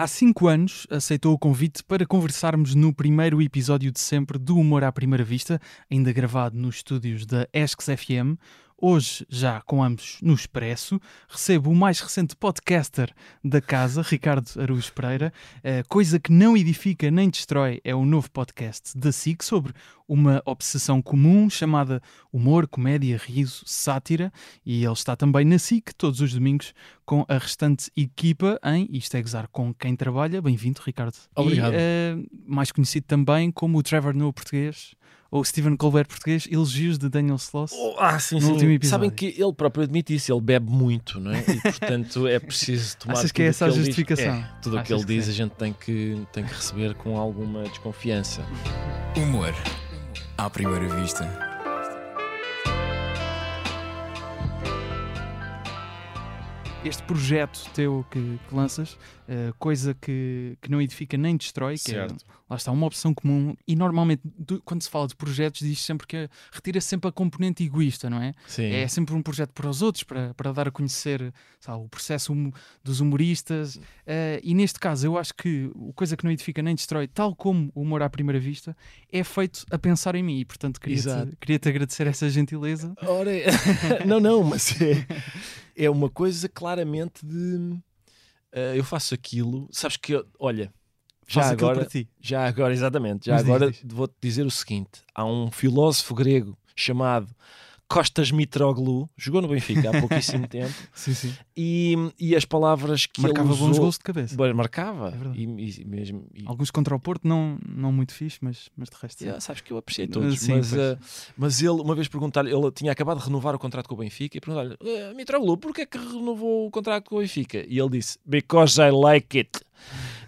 Há cinco anos aceitou o convite para conversarmos no primeiro episódio de sempre do Humor à Primeira Vista, ainda gravado nos estúdios da Esques FM. Hoje, já com ambos no Expresso, recebo o mais recente podcaster da casa, Ricardo Araújo Pereira. Uh, coisa que não edifica nem destrói é o novo podcast da SIC sobre uma obsessão comum chamada humor, comédia, riso, sátira. E ele está também na SIC todos os domingos com a restante equipa em Isto é Gozar com quem trabalha. Bem-vindo, Ricardo. Obrigado. E, uh, mais conhecido também como o Trevor no português ou Stephen Colbert português, elogios de Daniel Sloss oh, ah, sim, no sim. último episódio. Sabem que ele próprio admite isso, ele bebe muito, não é? E portanto é preciso tomar Achas que é essa a justificação? É, tudo o que ele diz sim. a gente tem que, tem que receber com alguma desconfiança. Humor à primeira vista. Este projeto teu que, que lanças, uh, coisa que, que não edifica nem destrói, que é, certo. é, lá está, uma opção comum. E normalmente, do, quando se fala de projetos, diz sempre que retira sempre a componente egoísta, não é? Sim. É sempre um projeto para os outros, para, para dar a conhecer sabe, o processo hum, dos humoristas. Uh, e neste caso, eu acho que a coisa que não edifica nem destrói, tal como o humor à primeira vista, é feito a pensar em mim. E portanto, queria-te queria -te agradecer essa gentileza. Ora, não, não, mas é é uma coisa claramente de uh, eu faço aquilo, sabes que olha, já agora, já agora, exatamente, já Mas agora vou-te dizer o seguinte: há um filósofo grego chamado Costas Mitroglou, jogou no Benfica há pouquíssimo tempo. Sim, sim. E, e as palavras que marcava ele usou... bons gols de cabeça. Bom, marcava. É e, e, mesmo, e... Alguns contra o Porto, não, não muito fixe, mas, mas de resto... Yeah, sabes que eu apreciei todos. Sim, mas, uh, mas ele, uma vez perguntar-lhe, ele tinha acabado de renovar o contrato com o Benfica e perguntar-lhe, uh, Mitroglou, porquê é que renovou o contrato com o Benfica? E ele disse, because I like it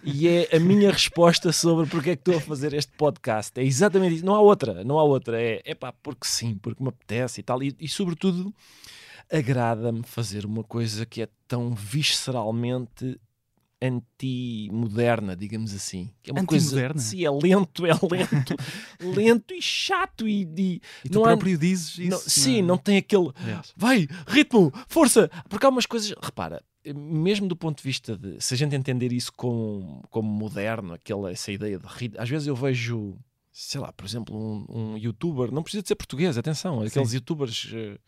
e é a minha resposta sobre porque é que estou a fazer este podcast. É exatamente isso. Não há outra, não há outra. É, é pá, porque sim, porque me apetece e tal. E, e sobretudo, agrada-me fazer uma coisa que é tão visceralmente anti-moderna, digamos assim. É uma coisa. Sim, é lento, é lento, lento e chato. E, e, e tu próprio dizes isso. Não, sim, não, não tem aquele. Vai, ritmo, força. Porque há umas coisas. Repara, mesmo do ponto de vista de se a gente entender isso como, como moderno, aquela, essa ideia de às vezes eu vejo, sei lá, por exemplo, um, um youtuber, não precisa de ser português, atenção, aqueles Sim. youtubers uh,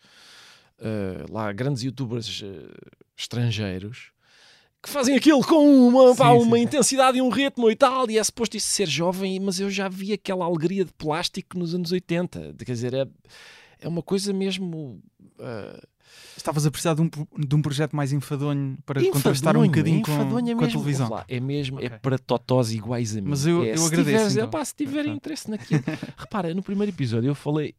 uh, lá, grandes youtubers uh, estrangeiros que fazem aquilo com uma, sim, pá, uma sim, intensidade sim. e um ritmo e tal, e é suposto isso ser jovem, mas eu já vi aquela alegria de plástico nos anos 80, quer dizer, é, é uma coisa mesmo. Uh, Estavas a precisar de um, de um projeto mais enfadonho para enfadonho, contrastar um bocadinho com, é com a televisão. Lá, é mesmo, é okay. é para totós iguais a mim. Mas eu, é, eu agradeço. Tiveres, então. se tiverem okay. interesse naquilo. Repara, no primeiro episódio eu falei,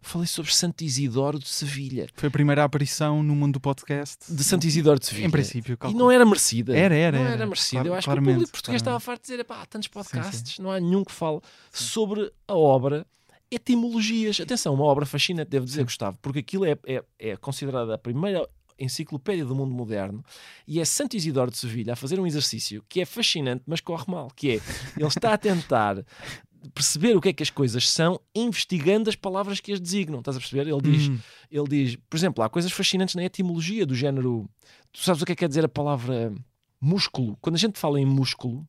falei sobre Santo Isidoro de Sevilha. Foi a primeira aparição no mundo do podcast de Santo Isidoro de Sevilha. Em princípio, calculo. E não era merecida. Era, era. Não era, era merecida. Claro, eu acho que o público português estava farto de dizer: pá, há tantos podcasts, sim, sim. não há nenhum que fale sim. sobre a obra etimologias. Atenção, uma obra fascinante, devo dizer. Gustavo, porque aquilo é, é, é, considerada a primeira enciclopédia do mundo moderno e é Santo Isidoro de Sevilha a fazer um exercício que é fascinante, mas corre mal, que é, ele está a tentar perceber o que é que as coisas são, investigando as palavras que as designam. Estás a perceber? Ele diz, hum. ele diz, por exemplo, há coisas fascinantes na etimologia do género. Tu sabes o que é que quer dizer a palavra músculo? Quando a gente fala em músculo,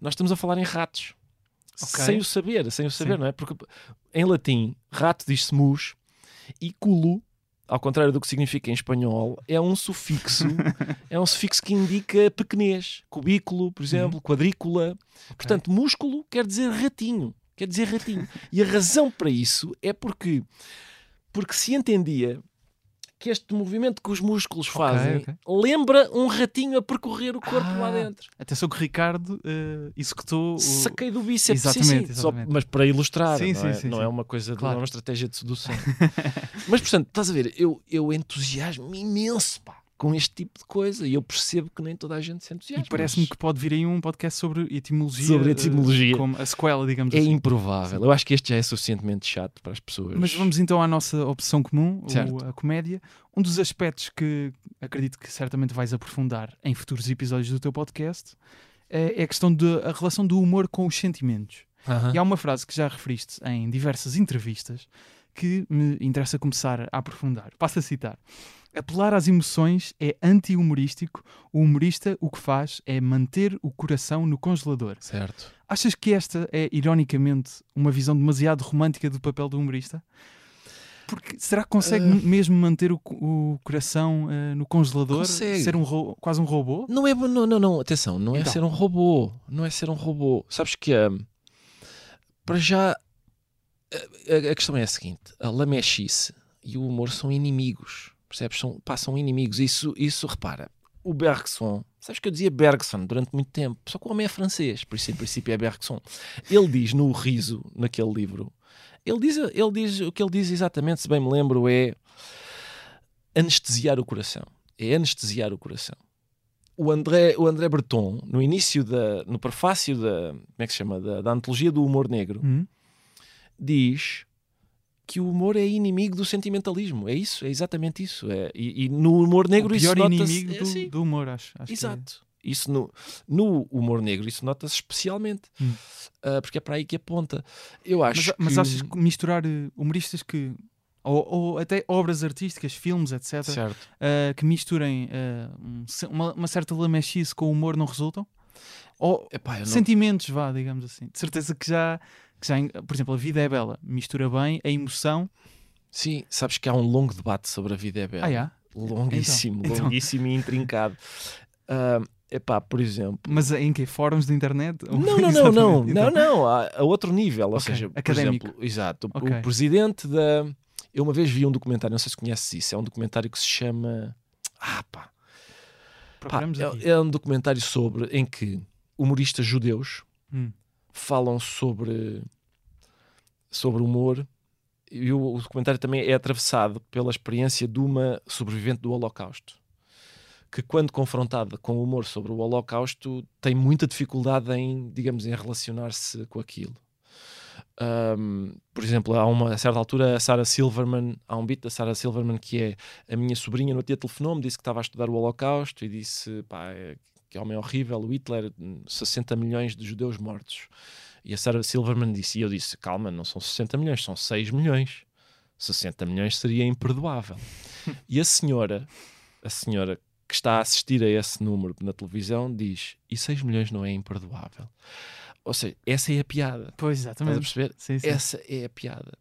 nós estamos a falar em ratos. Okay. Sem o saber, sem o saber, Sim. não é? Porque em latim, rato diz-se mus e culo, ao contrário do que significa em espanhol, é um sufixo, é um sufixo que indica pequenez, cubículo, por exemplo, uhum. quadrícula. Okay. Portanto, músculo quer dizer ratinho, quer dizer ratinho. e a razão para isso é porque porque se entendia que este movimento que os músculos fazem okay, okay. lembra um ratinho a percorrer o corpo ah, lá dentro. Atenção que o Ricardo uh, executou. O... Saquei do bíceps, exatamente, sim, sim. exatamente. Só, mas para ilustrar, sim, não, é? Sim, não é uma coisa, claro. não é uma estratégia de sedução. mas portanto, estás a ver, eu, eu entusiasmo imenso, pá com este tipo de coisa e eu percebo que nem toda a gente se entusiasma. E parece-me que pode vir aí um podcast sobre etimologia. Sobre etimologia. Uh, como a sequela, digamos é assim. É improvável. Eu acho que este já é suficientemente chato para as pessoas. Mas vamos então à nossa opção comum, o, a comédia. Um dos aspectos que acredito que certamente vais aprofundar em futuros episódios do teu podcast é, é a questão da relação do humor com os sentimentos. Uh -huh. E há uma frase que já referiste em diversas entrevistas que me interessa começar a aprofundar. Passo a citar. Apelar às emoções é anti-humorístico. O humorista o que faz é manter o coração no congelador. Certo. Achas que esta é, ironicamente, uma visão demasiado romântica do papel do humorista? Porque será que consegue uh... mesmo manter o, o coração uh, no congelador? Consegue. Ser um quase um robô? Não é, não, não, não. atenção, não é então. ser um robô. Não é ser um robô. Sabes que um, para já a, a, questão é a seguinte: a lamechice e o humor são inimigos. Percebes? São, passam inimigos. Isso, isso repara. O Bergson, sabes que eu dizia Bergson durante muito tempo, só que o homem é francês, por isso em princípio é Bergson. Ele diz no Riso, naquele livro, ele diz, ele diz o que ele diz exatamente, se bem me lembro, é anestesiar o coração. É anestesiar o coração. O André, o André Breton, no início da, no prefácio da, como é que se chama, da, da antologia do humor negro, uhum. diz que o humor é inimigo do sentimentalismo. É isso, é exatamente isso. É, e, e no humor negro o pior isso inimigo é, do, do, humor, acho. acho é. Exato. É. Isso no, no humor negro, isso nota-se especialmente. Hum. Uh, porque é para aí que aponta. Eu acho mas, mas achas que misturar eh, humoristas que ou, ou, até obras artísticas, filmes, etc., uh, que misturem uh, uma, uma, certa lamechice com o humor não resultam? Ou Epá, não... sentimentos, vá, digamos assim. De certeza que já que já, por exemplo, a vida é bela, mistura bem a emoção. Sim, sabes que há um longo debate sobre a vida é bela. Ah, yeah? Longuíssimo, então, longuíssimo então... e intrincado. Uh, epá, por exemplo. Mas em que? Fóruns de internet? Não, não, não, não, então... não, não, a, a outro nível. Ou okay. seja, Académico. por exemplo, exato, okay. o presidente da. Eu uma vez vi um documentário, não sei se conheces isso, é um documentário que se chama. Ah, pá. pá é, é, um documentário sobre em que humoristas judeus hum falam sobre, sobre humor e o, o documentário também é atravessado pela experiência de uma sobrevivente do Holocausto que quando confrontada com o humor sobre o Holocausto tem muita dificuldade em, digamos, em relacionar-se com aquilo. Um, por exemplo, há uma a certa altura a Sarah Silverman, há um beat da Sarah Silverman que é a minha sobrinha no dia telefonou-me, disse que estava a estudar o Holocausto e disse, pá, é que homem horrível, o Hitler, 60 milhões de judeus mortos. E a Sarah Silverman disse, e eu disse, calma, não são 60 milhões, são 6 milhões. 60 milhões seria imperdoável. e a senhora, a senhora que está a assistir a esse número na televisão diz, e 6 milhões não é imperdoável. Ou seja, essa é a piada. Pois, exatamente. Estás a perceber? Sim, sim. Essa é a piada.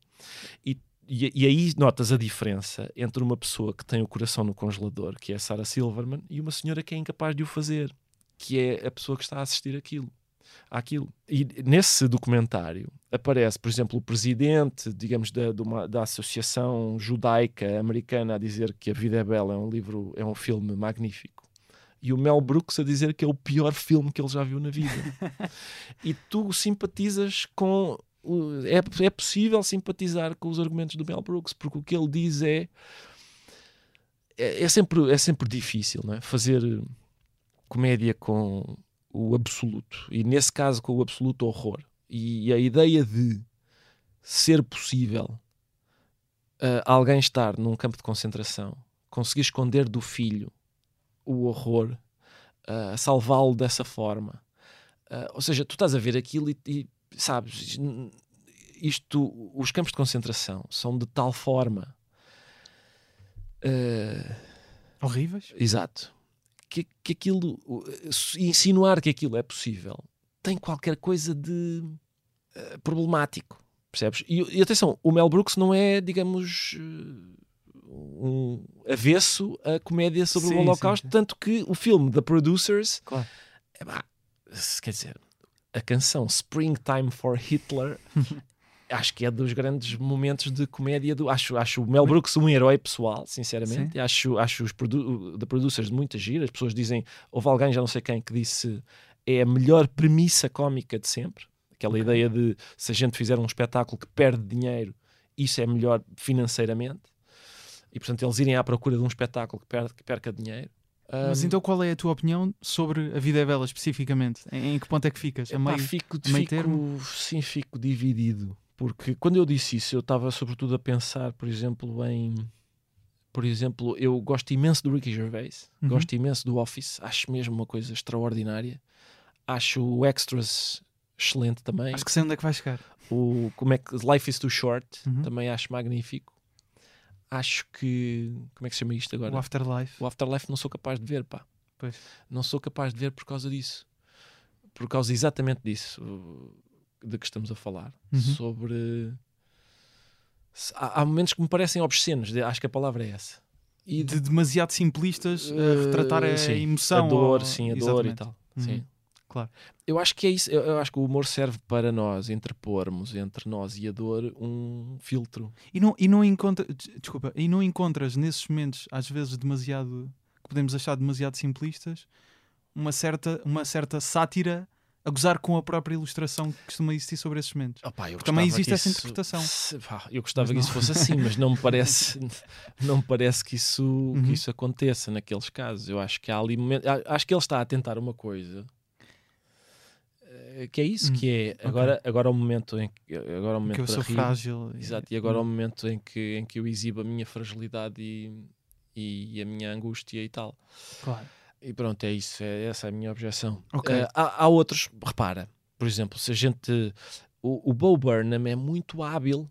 E e, e, aí notas a diferença entre uma pessoa que tem o coração no congelador, que é a Sarah Silverman, e uma senhora que é incapaz de o fazer, que é a pessoa que está a assistir aquilo. Aquilo. E nesse documentário aparece, por exemplo, o presidente, digamos, da, uma, da Associação Judaica Americana a dizer que A Vida é Bela é um livro, é um filme magnífico. E o Mel Brooks a dizer que é o pior filme que ele já viu na vida. e tu simpatizas com é, é possível simpatizar com os argumentos do Mel Brooks, porque o que ele diz é é, é sempre, é sempre difícil não é? fazer comédia com o absoluto, e nesse caso com o absoluto horror. E, e a ideia de ser possível uh, alguém estar num campo de concentração, conseguir esconder do filho o horror, uh, salvá-lo dessa forma. Uh, ou seja, tu estás a ver aquilo e, e sabes, isto, os campos de concentração são de tal forma uh, horríveis. Exato. Que, que aquilo, insinuar que aquilo é possível, tem qualquer coisa de uh, problemático, percebes? E, e, atenção, o Mel Brooks não é, digamos, um avesso a comédia sobre sim, o Holocausto, sim, sim. tanto que o filme The Producers, claro. é, bah, quer dizer, a canção Springtime for Hitler acho que é dos grandes momentos de comédia do acho acho o Mel Brooks um herói pessoal sinceramente. Sim. acho acho os produ the producers de muita gira. As pessoas dizem houve alguém já não sei quem que disse é a melhor premissa cómica de sempre. Aquela okay. ideia de se a gente fizer um espetáculo que perde dinheiro isso é melhor financeiramente. E portanto eles irem à procura de um espetáculo que, per que perca dinheiro mas então qual é a tua opinião sobre a vida é bela especificamente? Em, em que ponto é que ficas? A meio, fico, a meio fico, termo? Sim, fico dividido. Porque quando eu disse isso, eu estava sobretudo a pensar, por exemplo, em. Por exemplo, eu gosto imenso do Ricky Gervais, uhum. gosto imenso do Office, acho mesmo uma coisa extraordinária. Acho o Extras excelente também. Acho que sei onde é que vai chegar. O, como é que Life is Too Short, Uhum. também acho magnífico. Acho que. Como é que se chama isto agora? O Afterlife. O Afterlife não sou capaz de ver, pá. Pois. Não sou capaz de ver por causa disso. Por causa exatamente disso uh, de que estamos a falar. Uhum. Sobre. Há, há momentos que me parecem obscenos, acho que a palavra é essa. E De demasiado simplistas a retratar a Uh, sim, emoção. a dor, ou- sim, a dor e Exatamente. tal. Uhum. Sim. Claro. Eu acho que é isso. Eu, eu acho que o humor serve para nós interpormos entre nós e a dor um filtro. E não, e não encontra, des- desculpa, e não encontras nesses momentos, às vezes demasiado, que podemos achar demasiado simplistas, uma certa, uma certa sátira a gozar com a própria ilustração que costuma existir sobre esses momentos. Eu Também existe essa isso- interpretação. se- pá, eu gostava que isso fosse assim, mas não me parece, não me parece que isso, Uhum. que isso aconteça naqueles casos. Eu acho que há ali momentos, acho que ele está a tentar uma coisa que é isso, Hum, que é agora, agora é o momento em que agora é o momento Que eu sou rir. frágil. e- Exato, e agora é o momento em que, em que eu exibo a minha fragilidade e, e a minha angústia e tal. Claro. E pronto, é isso, é essa a minha objeção. Ok. Eh, há, há outros, repara, por exemplo, se a gente. O, o Bo Burnham é muito hábil,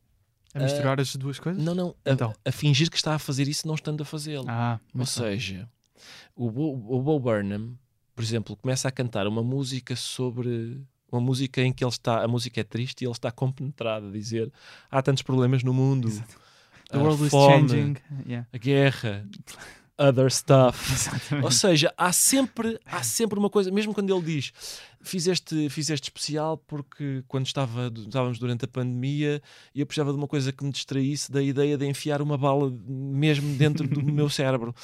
A misturar as duas coisas? não, não, a, Então. a fingir que está a fazer isso não estando a fazê-lo. Ah, Ou bem. seja, o Bo, o Bo Burnham, por exemplo, começa a cantar uma música sobre. Uma música em que ele está. A música é triste e ele está compenetrado a dizer: há tantos problemas no mundo. The a world is fome, changing. Yeah. A guerra, other stuff. Exatamente. Ou seja, há sempre, há sempre uma coisa, mesmo quando ele diz fiz este, fiz este especial porque quando estava, estávamos durante a pandemia e eu precisava de uma coisa que me distraísse da ideia de enfiar uma bala mesmo dentro do meu cérebro.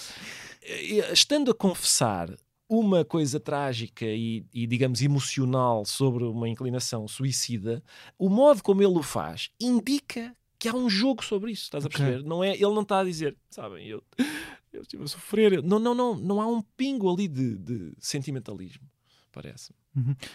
Estando a confessar uma coisa trágica e, e, digamos, emocional sobre uma inclinação suicida, o modo como ele o faz indica que há um jogo sobre isso, estás a perceber? Não é, ele não está a dizer, sabem, eu, eu estive a sofrer. Não, não, não, não há um pingo ali de, de sentimentalismo, parece.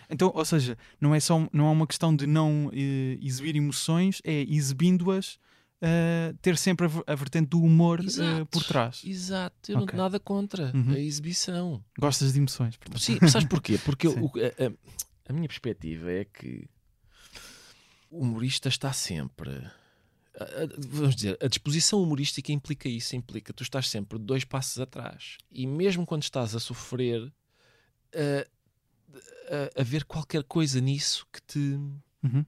Então, ou seja, não é só não é uma questão de não eh, exibir emoções, é exibindo-as, eh, ter sempre a, a vertente do humor eh, Exato. por trás. Exato, eu não Ok. tenho nada contra Uhum. a exibição. Gostas de emoções, portanto. Sim, sabes porquê? Porque o- a, a- minha perspectiva é que o humorista está sempre. a- Vamos dizer, a disposição humorística implica isso, implica tu estás sempre dois passos atrás e mesmo quando estás a sofrer, a ver qualquer coisa nisso que te. Uhum.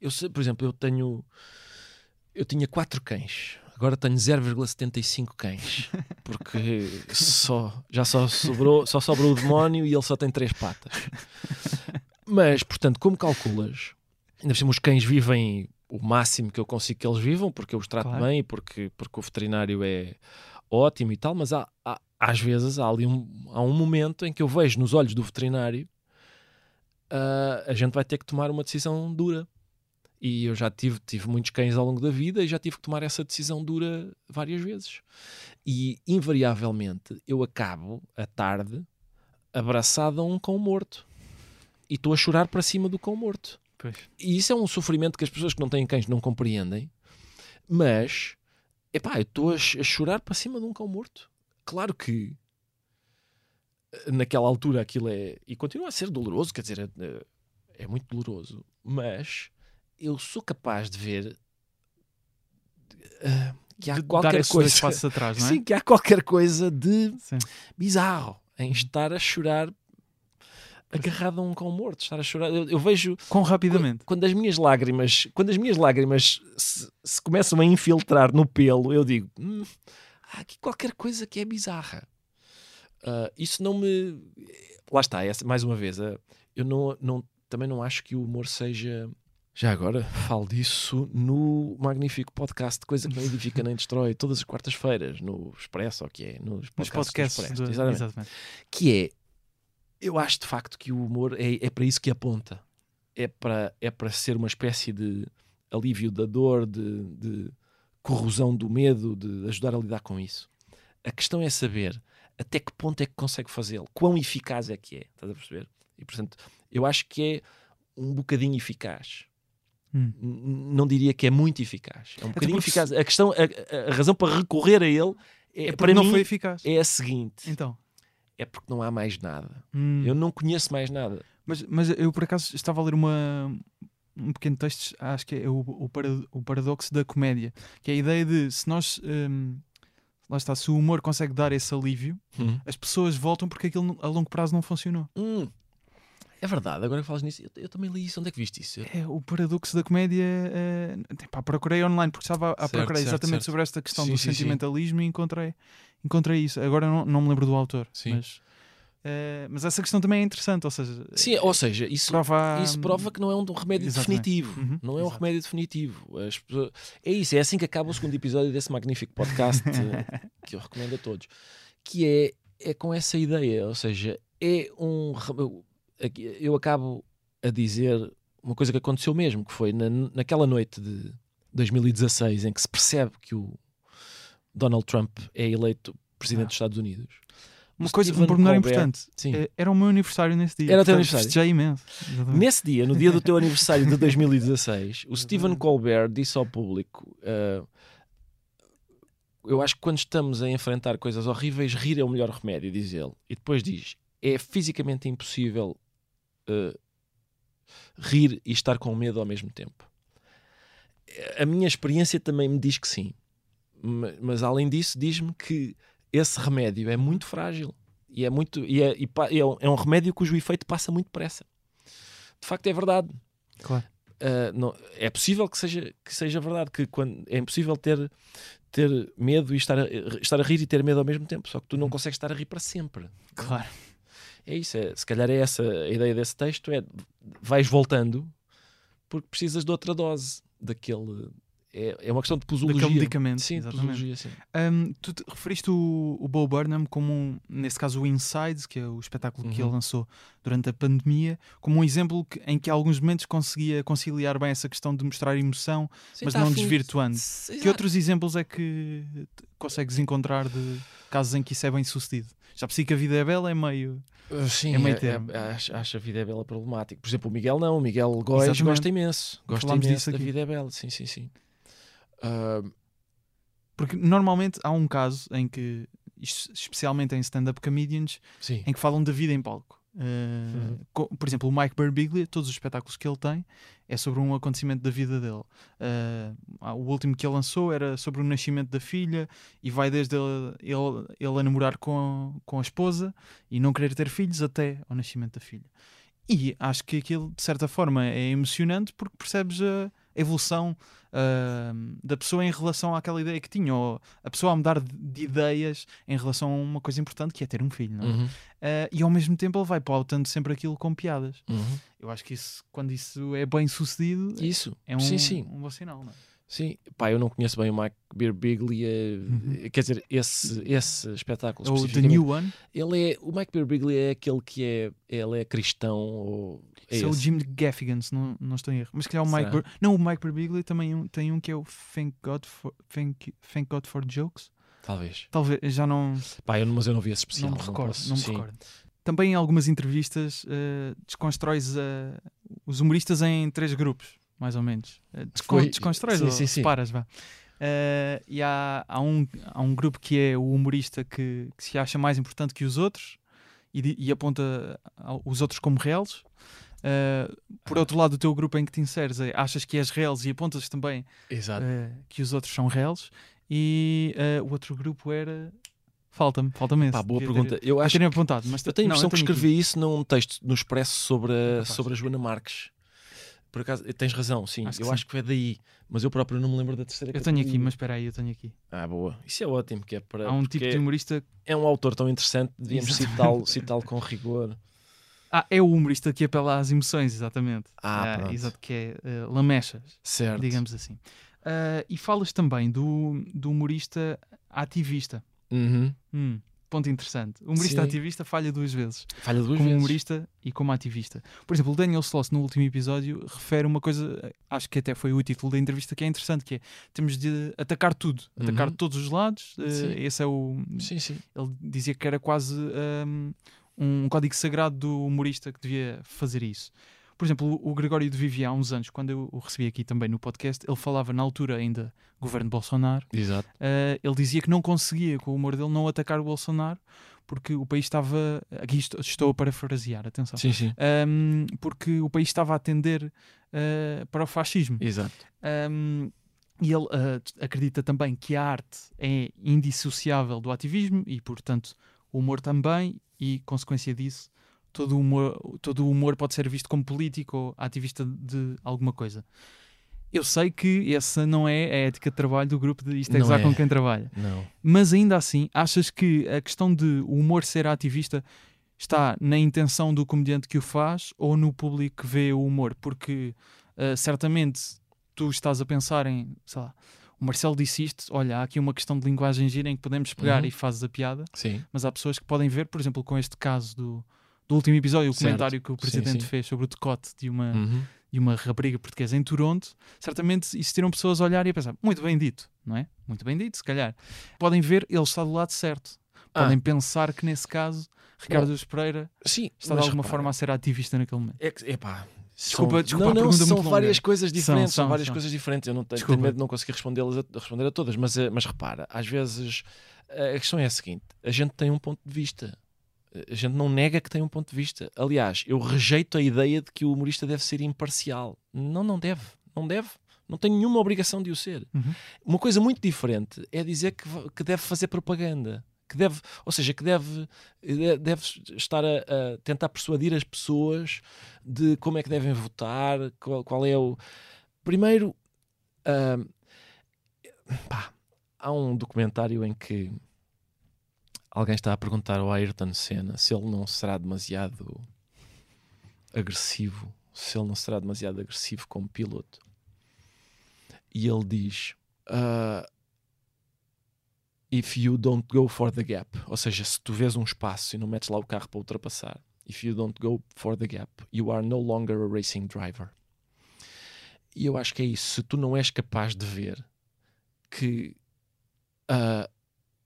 Eu sei, por exemplo, eu tenho. Eu tinha quatro cães. Agora tenho 0,75 cães. Porque só, já só sobrou, só sobrou o demónio e ele só tem três patas. Mas, portanto, como calculas, ainda por cima os cães vivem o máximo que eu consigo que eles vivam, porque eu os trato Claro. bem, porque, porque o veterinário é ótimo e tal, mas há, há- às vezes há ali um, há um momento em que eu vejo nos olhos do veterinário ah, a gente vai ter que tomar uma decisão dura. E eu já tive, tive muitos cães ao longo da vida e já tive que tomar essa decisão dura várias vezes. E, invariavelmente, eu acabo, à tarde, abraçado a um cão morto. E estou a chorar para cima do cão morto. Pois. E isso é um sofrimento que as pessoas que não têm cães não compreendem. Mas, epá, eu estou a, a chorar para cima de um cão morto. Claro que naquela altura aquilo é. E continua a ser doloroso, quer dizer, é, é- é muito doloroso. Mas eu sou capaz de ver eh, que há De qualquer coisa. atrás, não é? Sim, que há qualquer coisa de Sim. bizarro em Uhum. estar a chorar agarrado a um cão morto, estar a chorar. Eu, eu vejo Quão rapidamente. quando as minhas lágrimas, quando as minhas lágrimas se, se começam a infiltrar no pelo, eu digo, "Hum, há aqui qualquer coisa que é bizarra. Ah, isso não me. Lá está, essa, mais uma vez, ah, eu não, não, também não acho que o humor seja. Já agora falo disso no magnífico podcast de Coisa que não edifica nem destrói, todas as quartas-feiras, no Expresso, ou que é? Nos Nos podcasts, do podcasts. Expresso, do- exatamente exatamente. que é eu acho de facto que o humor é, é para isso que aponta é para, é para ser uma espécie de alívio da dor de, de corrosão do medo de ajudar a lidar com isso a questão é saber até que ponto é que consegue fazê-lo quão eficaz é que é estás a perceber? e portanto eu acho que é um bocadinho eficaz Hum. Não diria que é muito eficaz é um bocadinho porque eficaz a questão a, a- razão para recorrer a ele é, É para não mim foi eficaz. é a seguinte Então. é porque não há mais nada Hum. eu não conheço mais nada. Mas, mas eu por acaso estava a ler uma, um pequeno texto, acho que é o, o, o paradoxo da comédia, que é a ideia de se nós. Um, lá está, se o humor consegue dar esse alívio, Hum. as pessoas voltam porque aquilo a longo prazo não funcionou. Hum. É verdade, agora que falas nisso, eu, eu também li isso. Onde é que viste isso? É, o paradoxo da comédia. É, pá, procurei online porque estava a Certo, procurar certo, exatamente certo. sobre esta questão Sim, do sim, sim. sentimentalismo e encontrei, encontrei isso. Agora não, não me lembro do autor, Sim. mas, é, mas essa questão também é interessante. Ou seja, Sim, ou seja, isso, prova, isso prova que não é um remédio Exatamente. definitivo. Uhum, Não é um remédio definitivo. As É isso, é assim que acaba o segundo episódio desse magnífico podcast eh, que eu recomendo a todos. Que é, é com essa ideia, ou seja, é um. Eu acabo a dizer uma coisa que aconteceu mesmo, que foi na, naquela noite de 2016 em que se percebe que o Donald Trump é eleito presidente Ah. dos Estados Unidos. Uma coisa, um Stephen pormenor importante. Sim. É, Era o meu aniversário nesse dia. Era o teu aniversário. festejei imenso. Exatamente. Nesse dia, no dia do teu aniversário de 2016, o Stephen Colbert disse ao público: uh, Eu acho que quando estamos a enfrentar coisas horríveis, rir é o melhor remédio, diz ele. E depois diz: É fisicamente impossível uh, rir e estar com medo ao mesmo tempo. A minha experiência também me diz que sim, Ma- mas além disso, diz-me que esse remédio é muito frágil e é muito e é, e pa- é um- é um remédio cujo efeito passa muito depressa. De facto, é verdade. Claro. Uh, não- é possível que seja, que seja verdade, que quando, é impossível ter, ter medo e estar a, estar a rir e ter medo ao mesmo tempo, só que tu não consegues estar a rir para sempre. Claro. É isso, é, se calhar é essa a ideia desse texto, é vais voltando porque precisas de outra dose daquele. É, é uma questão de posologia. Daquele medicamento. Sim, exatamente. posologia, sim. Um, tu te- referiste o, o Bo Burnham como, um, nesse caso, o Inside, que é o espetáculo que Uhum. ele lançou durante a pandemia, como um exemplo que- em que, alguns momentos, conseguia conciliar bem essa questão de mostrar emoção, Sim, mas está não desvirtuando. Exato. Que outros exemplos é que consegues encontrar de casos em que isso é bem sucedido? Já percebi que a vida é bela, é meio. Uh, Sim, É meio é- termo. é- acho, acho a vida é bela problemática. Por exemplo, o Miguel não, o Miguel Góes gosta imenso. Gosta Falámos imenso disso da aqui. vida é bela, sim, sim, sim. Ah, Porque normalmente há um caso em que, especialmente em stand-up comedians, sim. em que falam da vida em palco. Uh, Uhum. por exemplo, o Mike Birbiglia, todos os espetáculos que ele tem é sobre um acontecimento da vida dele. Uh, o último que ele lançou era sobre o nascimento da filha e vai desde ele, ele, ele a namorar com, com a esposa e não querer ter filhos até ao nascimento da filha. E acho que aquilo, de certa forma, é emocionante porque percebes a evolução ah, da pessoa em relação àquela ideia que tinha, ou a pessoa a mudar de, de ideias em relação a uma coisa importante que é ter um filho. É? Uhum, Uh, e ao mesmo tempo ele vai pautando sempre aquilo com piadas. uhum. Eu acho que isso, quando isso é bem sucedido, Isso, é um, sim, sim. um bom sinal. Não é? Sim, pá, eu não conheço bem o Mike Birbiglia, Uhum. quer dizer, esse, esse espetáculo Ou The. New One, Ele é, o Mike Birbiglia é aquele que é, ele é cristão ou é esse é o? Jim Gaffigan, se não, não estou em erro. Mas que é o Mike? Bir... Não, o Mike Birbiglia também tem um que é o Thank God for, Thank, Thank God for Jokes. Talvez. Talvez, já não, Pá, eu, mas eu não vi esse especial. não me recordo. posso- não me sim. recordo. Também em algumas entrevistas uh, desconstróis uh, os humoristas em três grupos, mais ou menos. Uh, descon Foi- desconstróis sim, ou sim, sim. separas, vá. Uh, e há, há, um, há um grupo que é o humorista que, que se acha mais importante que os outros e, e aponta os outros como reles. Uh, por Ah. outro lado, o teu grupo em que te inseres é, achas que és reles e apontas também uh, que os outros são reles. E o outro grupo era. Falta-me, falta-me esse. Pá, boa Devia ter- pergunta. Eu eu acho tenho apontado, mas Eu tenho a impressão que tenho aqui. escrevi isso num texto no Expresso sobre a, capaz. sobre a Joana Marques. Por acaso, tens razão, sim. Acho eu sim. acho que é daí. Mas eu próprio não me lembro da terceira Eu tenho aqui, mas espera aí, eu tenho aqui. Ah, boa. Isso é ótimo, que é para. Há um tipo de humorista. É um autor tão interessante, devíamos citá-lo citá com rigor. Ah, é o humorista que apela às emoções, exatamente. Ah, pronto. exato, que é eh, lamechas, Certo. digamos assim. Ah, e falas também do, do humorista ativista. Uhum. Hum, ponto interessante. O humorista Sim. ativista falha duas vezes. Falha duas como vezes. humorista e como ativista. Por exemplo, o Daniel Sloss, no último episódio, refere uma coisa, acho que até foi o título da entrevista, que é interessante, que é temos de atacar tudo, atacar Uhum. todos os lados. eh, Sim. esse é o... Sim, sim. Ele dizia que era quase hum, um código sagrado do humorista que devia fazer isso. Por exemplo, o Gregório de Vivier, há uns anos, quando eu o recebi aqui também no podcast, ele falava na altura ainda governo Bolsonaro, Exato. Uh, ele dizia que não conseguia, com o humor dele, não atacar o Bolsonaro, porque o país estava. Aqui estou, estou a parafrasear, atenção. Sim, sim. Um, porque o país estava a atender uh, para o fascismo. Exato. Um, e ele uh, acredita também que a arte é indissociável do ativismo e, portanto, o humor também, e, consequência disso, todo o humor, todo o humor pode ser visto como político ou ativista de alguma coisa. Eu sei que essa não é a ética de trabalho do grupo de Isto é Gozar é. com quem trabalha. Não. Mas ainda assim, achas que a questão de o humor ser ativista está na intenção do comediante que o faz ou no público que vê o humor? Porque uh, certamente tu estás a pensar em, sei lá, o Marcelo disse isto, olha, há aqui uma questão de linguagem gira em que podemos pegar uhum. e fazes a piada, Sim. mas há pessoas que podem ver, por exemplo, com este caso do, do último episódio, o certo. comentário que o presidente sim, sim. fez sobre o decote de uma, uhum e uma rapariga portuguesa em Toronto, certamente existiram pessoas a olhar e a pensar, muito bem dito, não é? Muito bem dito, se calhar. Podem ver, ele está do lado certo. Podem ah. pensar que nesse caso, Ricardo Bom, Pereira sim, está de alguma repara, forma a ser ativista naquele momento. É que, epá, Desculpa, são, desculpa, não, não, são várias coisas diferentes, são, são várias são. coisas diferentes. Eu não tenho, tenho medo de não conseguir responder a, responder a todas, mas, eh, mas repara, às vezes a questão é a seguinte: a gente tem um ponto de vista, a gente não nega que tem um ponto de vista. Aliás, eu rejeito a ideia de que o humorista deve ser imparcial. Não, não deve. Não deve. Não tem nenhuma obrigação de o ser. Uhum. Uma coisa muito diferente é dizer que, que deve fazer propaganda. Que deve, ou seja, que deve, deve estar a, a tentar persuadir as pessoas de como é que devem votar, qual, qual é o. Primeiro, uh, pá, há um documentário em que alguém está a perguntar ao Ayrton Senna se ele não será demasiado agressivo, se ele não será demasiado agressivo como piloto. E ele diz: uh, If you don't go for the gap, ou seja, se tu vês um espaço e não metes lá o carro para ultrapassar, if you don't go for the gap, you are no longer a racing driver. E eu acho que é isso. Se tu não és capaz de ver que uh,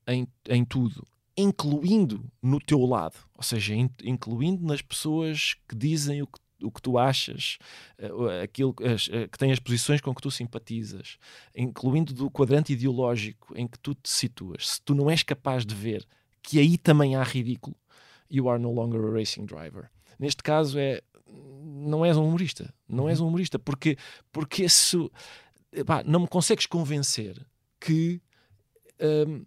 em, em tudo incluindo no teu lado, ou seja, incluindo nas pessoas que dizem o que, o que tu achas, uh, aquilo uh, que têm as posições com que tu simpatizas, incluindo do quadrante ideológico em que tu te situas. Se tu não és capaz de ver que aí também há ridículo, you are no longer a racing driver. Neste caso é não és um humorista, não és um humorista porque porque isso pá, não me consegues convencer que um,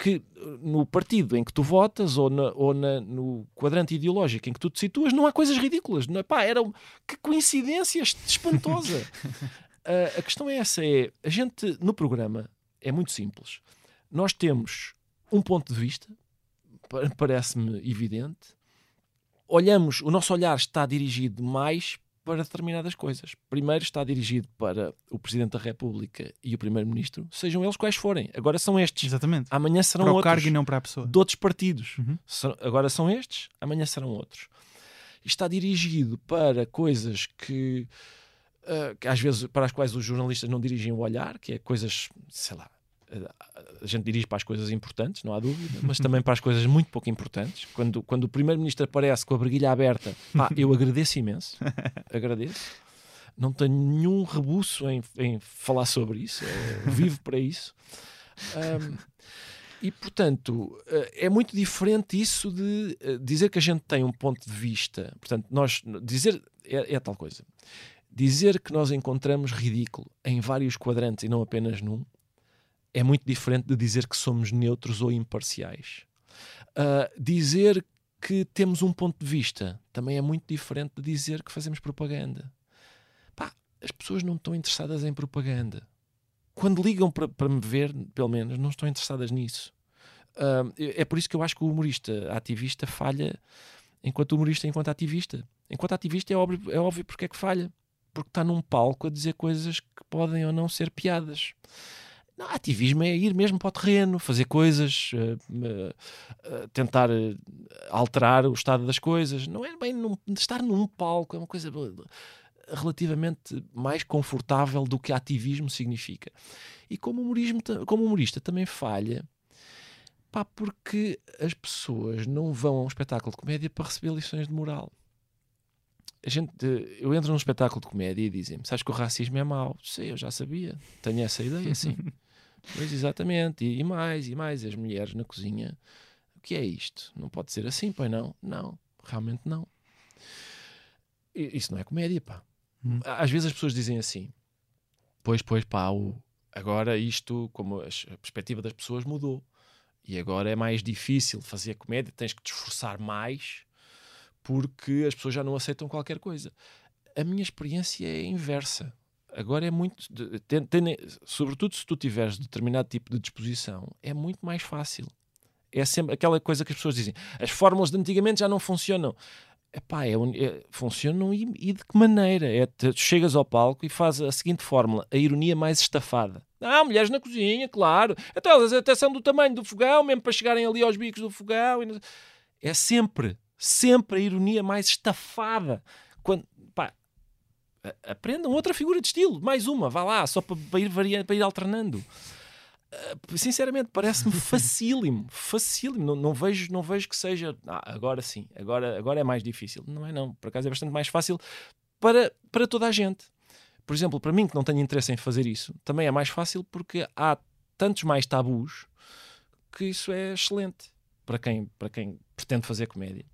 que no partido em que tu votas ou, na, ou na, no quadrante ideológico em que tu te situas não há coisas ridículas. Não é? Pá, era que coincidência espantosa. uh, a questão é essa: é a gente no programa é muito simples. Nós temos um ponto de vista, parece-me evidente. Olhamos, o nosso olhar está dirigido mais para determinadas coisas. Primeiro está dirigido para o Presidente da República e o Primeiro-Ministro, sejam eles quais forem. Agora são estes. Exatamente. Amanhã serão para o outros. cargo e não para a pessoa. De outros partidos. Uhum. Agora são estes, amanhã serão outros. Está dirigido para coisas que, uh, que às vezes para as quais os jornalistas não dirigem o olhar, que é coisas, sei lá, a gente dirige para as coisas importantes, não há dúvida, mas também para as coisas muito pouco importantes. Quando, quando o primeiro-ministro aparece com a briguilha aberta, pá, eu agradeço imenso, agradeço. Não tenho nenhum rebuço em, em falar sobre isso, vivo para isso. Um, e portanto, eh, é muito diferente isso de eh, dizer que a gente tem um ponto de vista. Portanto, nós dizer é, é tal coisa. Dizer que nós encontramos ridículo em vários quadrantes e não apenas num, é muito diferente de dizer que somos neutros ou imparciais. Uh, dizer que temos um ponto de vista também é muito diferente de dizer que fazemos propaganda. Pá, as pessoas não estão interessadas em propaganda. Quando ligam para, me ver, pelo menos, não estão interessadas nisso. Uh, é por isso que eu acho que o humorista ativista falha enquanto humorista, enquanto ativista. Enquanto ativista é óbvio, é óbvio porque é que falha. Porque está num palco a dizer coisas que podem ou não ser piadas. Não, ativismo é ir mesmo para o terreno, fazer coisas, uh, uh, tentar alterar o estado das coisas. Não é bem num, estar num palco, é uma coisa relativamente mais confortável do que ativismo significa. E como, humorismo, como humorista também falha, pá, porque as pessoas não vão a um espetáculo de comédia para receber lições de moral. A gente, eu entro num espetáculo de comédia e dizem-me: Sabes que o racismo é mau? Sei, eu já sabia, tenho essa ideia, sim. Pois exatamente, e, e, mais, e mais. As mulheres na cozinha O que é isto? Não pode ser assim, pois não? Não, realmente não. Isso não é comédia, pá. Hum. Às vezes as pessoas dizem assim: Pois, pois, pá, o, agora isto, como a, a perspectiva das pessoas mudou. E agora é mais difícil fazer comédia, tens que te esforçar mais porque as pessoas já não aceitam qualquer coisa. A minha experiência é inversa. Agora é muito. Tem, tem, sobretudo se tu tiveres determinado tipo de disposição, é muito mais fácil. É sempre aquela coisa que as pessoas dizem: as fórmulas de antigamente já não funcionam. Epá, é, é, funcionam e, e, de que maneira? É, te, chegas ao palco e faz a seguinte fórmula, a ironia mais estafada. Ah, mulheres na cozinha, claro. Até elas até são do tamanho do fogão, mesmo para chegarem ali aos bicos do fogão. É sempre, sempre a ironia mais estafada. Quando, aprendam outra figura de estilo, mais uma, vá lá, só para, ir variando, para ir alternando. Uh, sinceramente, parece-me facílimo, facílimo. Não, não, vejo, não vejo que seja. Ah, agora sim, agora, agora é mais difícil. Não é, não. Por acaso é bastante mais fácil para, para toda a gente. Por exemplo, para mim que não tenho interesse em fazer isso, também é mais fácil porque há tantos mais tabus que isso é excelente para quem, para quem pretende fazer comédia.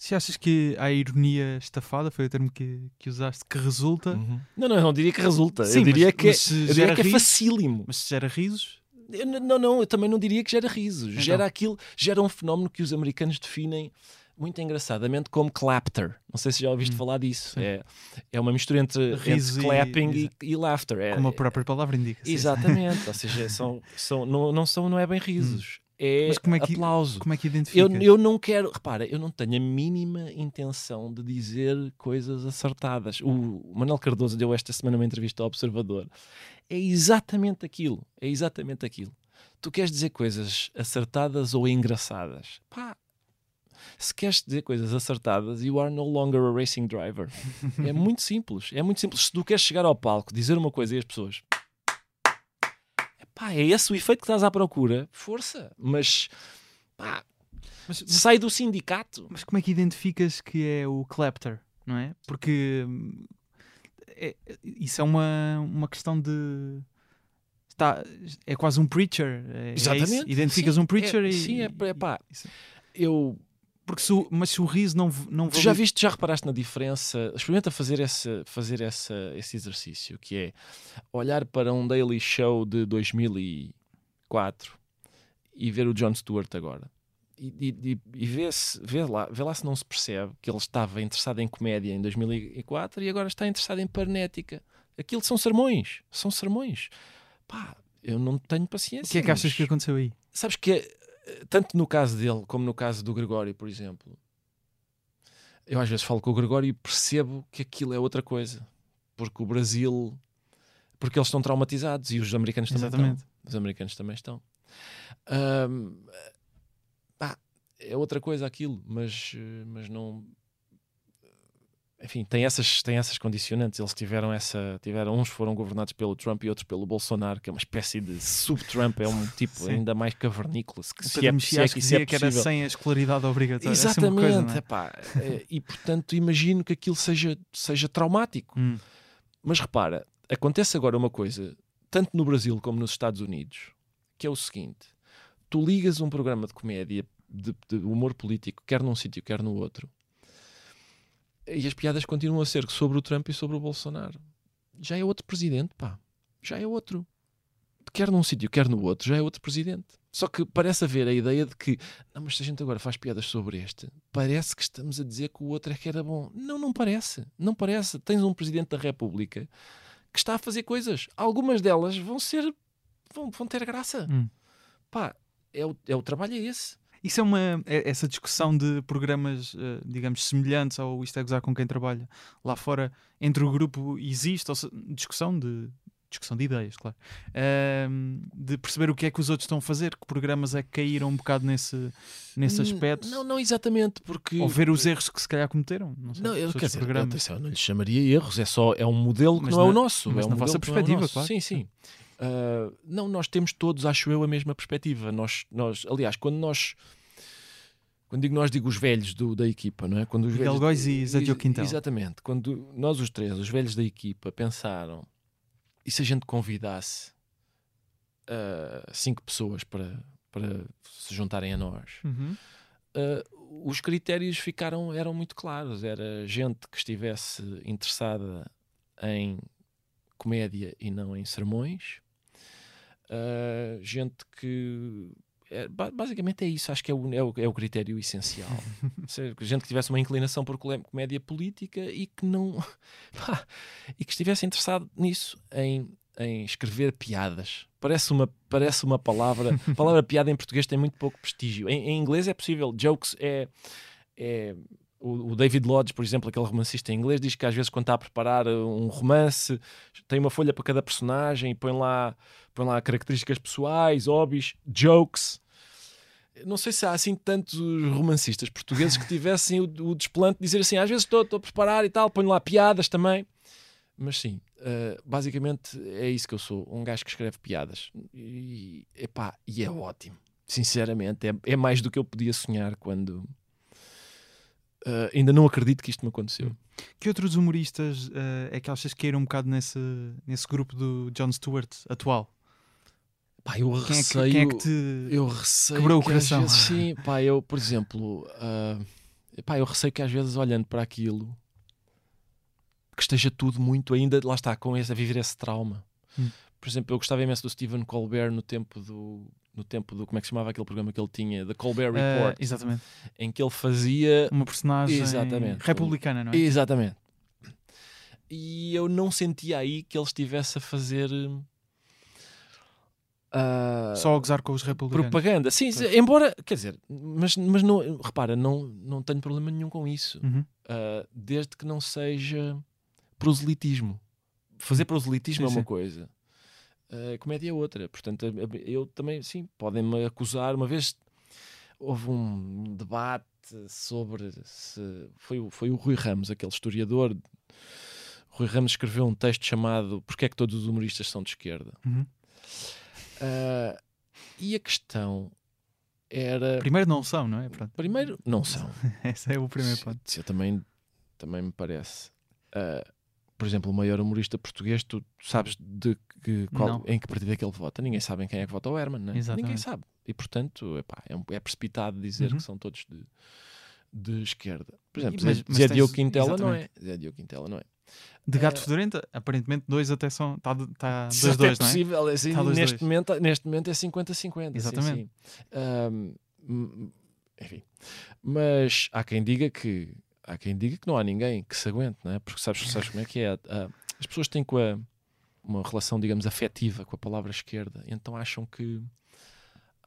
Se achas que a ironia estafada foi o termo que, que usaste, que resulta. Uhum. Não, não, eu não diria que resulta. Sim, eu diria mas, que, mas eu diria que é facílimo. Mas se gera risos? Eu, não, não, eu também não diria que gera risos. Então. Gera aquilo, gera um fenómeno que os americanos definem muito engraçadamente como clapter. Não sei se já ouviste hum, falar disso. É, é uma mistura entre, entre clapping e, e, e laughter. É, como a própria palavra indica. Exatamente. Ou seja, são, são, não, não, são, não é bem risos. Hum. É Mas como é que, aplauso. Como é que identifica? Eu, eu não quero, repara, eu não tenho a mínima intenção de dizer coisas acertadas. O Manuel Cardoso deu esta semana uma entrevista ao Observador é exatamente aquilo. É exatamente aquilo. Tu queres dizer coisas acertadas ou engraçadas? Pá, se queres dizer coisas acertadas, you are no longer a racing driver. é muito simples. É muito simples. Se tu queres chegar ao palco, dizer uma coisa e as pessoas. Pá, é esse o efeito que estás à procura. Força. Mas, pá, mas, sai do sindicato. Mas como é que identificas que é o Clapter? Não é? Porque hum, é, isso é uma, uma questão de. Está, é quase um preacher. É, é Exatamente. É Identificas sim, um preacher é, e. Sim, é, é pá. Eu. Porque se o, mas se o riso não. não tu já viste, já reparaste na diferença? Experimenta fazer, esse, fazer essa, esse exercício, que é olhar para um Daily Show de 2004 e ver o Jon Stewart agora e, e, e vê, -se, vê, lá, vê lá se não se percebe que ele estava interessado em comédia em 2004 e agora está interessado em parnética. Aquilo são sermões, são sermões. Pá, eu não tenho paciência. O que é que achas que aconteceu aí? Sabes que, tanto no caso dele como no caso do Gregório, por exemplo, eu às vezes falo com o Gregório e percebo que aquilo é outra coisa. Porque o Brasil. Porque eles estão traumatizados e os americanos também Exatamente. estão. Os americanos também estão. Um, é outra coisa aquilo, mas, mas não. Enfim, tem essas, tem essas condicionantes. Eles tiveram essa. Tiveram, uns foram governados pelo Trump e outros pelo Bolsonaro, que é uma espécie de sub-Trump, é um tipo Sim. ainda mais cavernícola. Se, se, é, se, é, que, é que era sem a escolaridade obrigatória. Exatamente, coisa, é? epá, é, e portanto imagino que aquilo seja, seja traumático. Hum. Mas repara, acontece agora uma coisa, tanto no Brasil como nos Estados Unidos, que é o seguinte: tu ligas um programa de comédia de, de humor político, quer num sítio, quer no outro. E as piadas continuam a ser sobre o Trump e sobre o Bolsonaro. Já é outro presidente, pá. Já é outro. Quer num sítio, quer no outro, já é outro presidente. Só que parece haver a ideia de que, não, mas se a gente agora faz piadas sobre este, parece que estamos a dizer que o outro é que era bom. Não, não parece. Não parece. Tens um presidente da República que está a fazer coisas. Algumas delas vão ser. vão, vão ter graça. Hum. Pá, é o, é o trabalho é esse. Isso é uma. É, essa discussão de programas, uh, digamos, semelhantes ao Isto é Gozar com quem trabalha lá fora, entre o grupo existe, ou se, discussão de. Discussão de ideias, claro. Uh, de perceber o que é que os outros estão a fazer, que programas é que caíram um bocado nesse, nesse aspecto. Não, não exatamente, porque. Ou ver os erros que se calhar cometeram. Não, sei, não eu, quer dizer, atenção, não lhe chamaria erros, é só é um modelo que não, é o nosso. Mas é um na vossa é perspectiva, é claro. Sim, sim. Uh, não, nós temos todos, acho eu, a mesma perspectiva. Nós, nós, aliás, quando nós. Quando digo nós, digo os velhos do, da equipa, não é? Quando os Miguel Góis e Zé Diogo Quintal. Exatamente. Quando nós, os três, os velhos da equipa, pensaram e se a gente convidasse uh, cinco pessoas para, para se juntarem a nós. Uhum. Uh, os critérios ficaram eram muito claros. Era gente que estivesse interessada em comédia e não em sermões. Uh, gente que é, basicamente é isso, acho que é o, é o, é o critério essencial. gente que tivesse uma inclinação por comédia política e que não pá, e que estivesse interessado nisso, em, em escrever piadas. Parece uma, parece uma palavra. A palavra piada em português tem muito pouco prestígio. Em, em inglês é possível. Jokes é. é o, David Lodge, por exemplo, aquele romancista em inglês, diz que às vezes quando está a preparar um romance tem uma folha para cada personagem e põe lá, põe lá características pessoais, hobbies, jokes. Não sei se há assim tantos romancistas portugueses que tivessem o, o desplante de dizer assim, às vezes estou, a preparar e tal, ponho lá piadas também. Mas sim, uh, basicamente é isso que eu sou, um gajo que escreve piadas. E, epá, e é ótimo. Sinceramente, é, é mais do que eu podia sonhar quando, Uh, ainda não acredito que isto me aconteceu. Hum. Que outros humoristas uh, é que achas que um bocado nesse, nesse grupo do Jon Stewart atual? Pá, eu quem receio, é que, quem é que te eu receio quebrou o coração? Vezes, sim, pá, eu, por exemplo, uh, pá, eu receio que às vezes olhando para aquilo que esteja tudo muito ainda, lá está, com esse, a viver esse trauma. Hum. Por exemplo, eu gostava imenso do Stephen Colbert no tempo do, no tempo do como é que se chamava aquele programa que ele tinha, The Colbert eh, Report, uh, exatamente. em que ele fazia uma personagem exatamente, republicana, não é? Exatamente. E eu não sentia aí que ele estivesse a fazer uh, só a gozar com os republicanos. Propaganda, sim, pois. embora, quer dizer, mas, mas não, repara, não, não tenho problema nenhum com isso, uhum. uh, desde que não seja proselitismo. Fazer proselitismo sim, é uma sim. coisa a comédia é outra. Portanto, eu também, sim, podem-me acusar. Uma vez houve um debate sobre se foi, foi o Rui Ramos, aquele historiador. Rui Ramos escreveu um texto chamado Porquê é que todos os humoristas são de esquerda? Uhum. Uh, e a questão era. Primeiro não são, não é? Pronto. Primeiro não são. Esse é o primeiro ponto. Isso também, também me parece. Uh, por exemplo, o maior humorista português, tu sabes de que, qual, em que partido é que ele vota? Ninguém sabe em quem é que vota o Herman, né? ninguém sabe. E portanto, epá, é, um, é precipitado dizer uhum. que são todos de, de esquerda. Por exemplo, mas, Zé, mas Zé tens... Diogo Quintela não é. Zé Diogo Quintela não é. De gato uh, fedorenta, aparentemente dois até são. Está tá dois, dois, é possível, não é? Assim, tá dois, neste, dois. Momento, neste momento é 50-50. Exatamente. Um, enfim. Mas há quem diga que há quem diga que não há ninguém que se aguente, não é? Porque sabes, sabes como é que é? as pessoas têm com a, uma relação, digamos, afetiva com a palavra esquerda, então acham que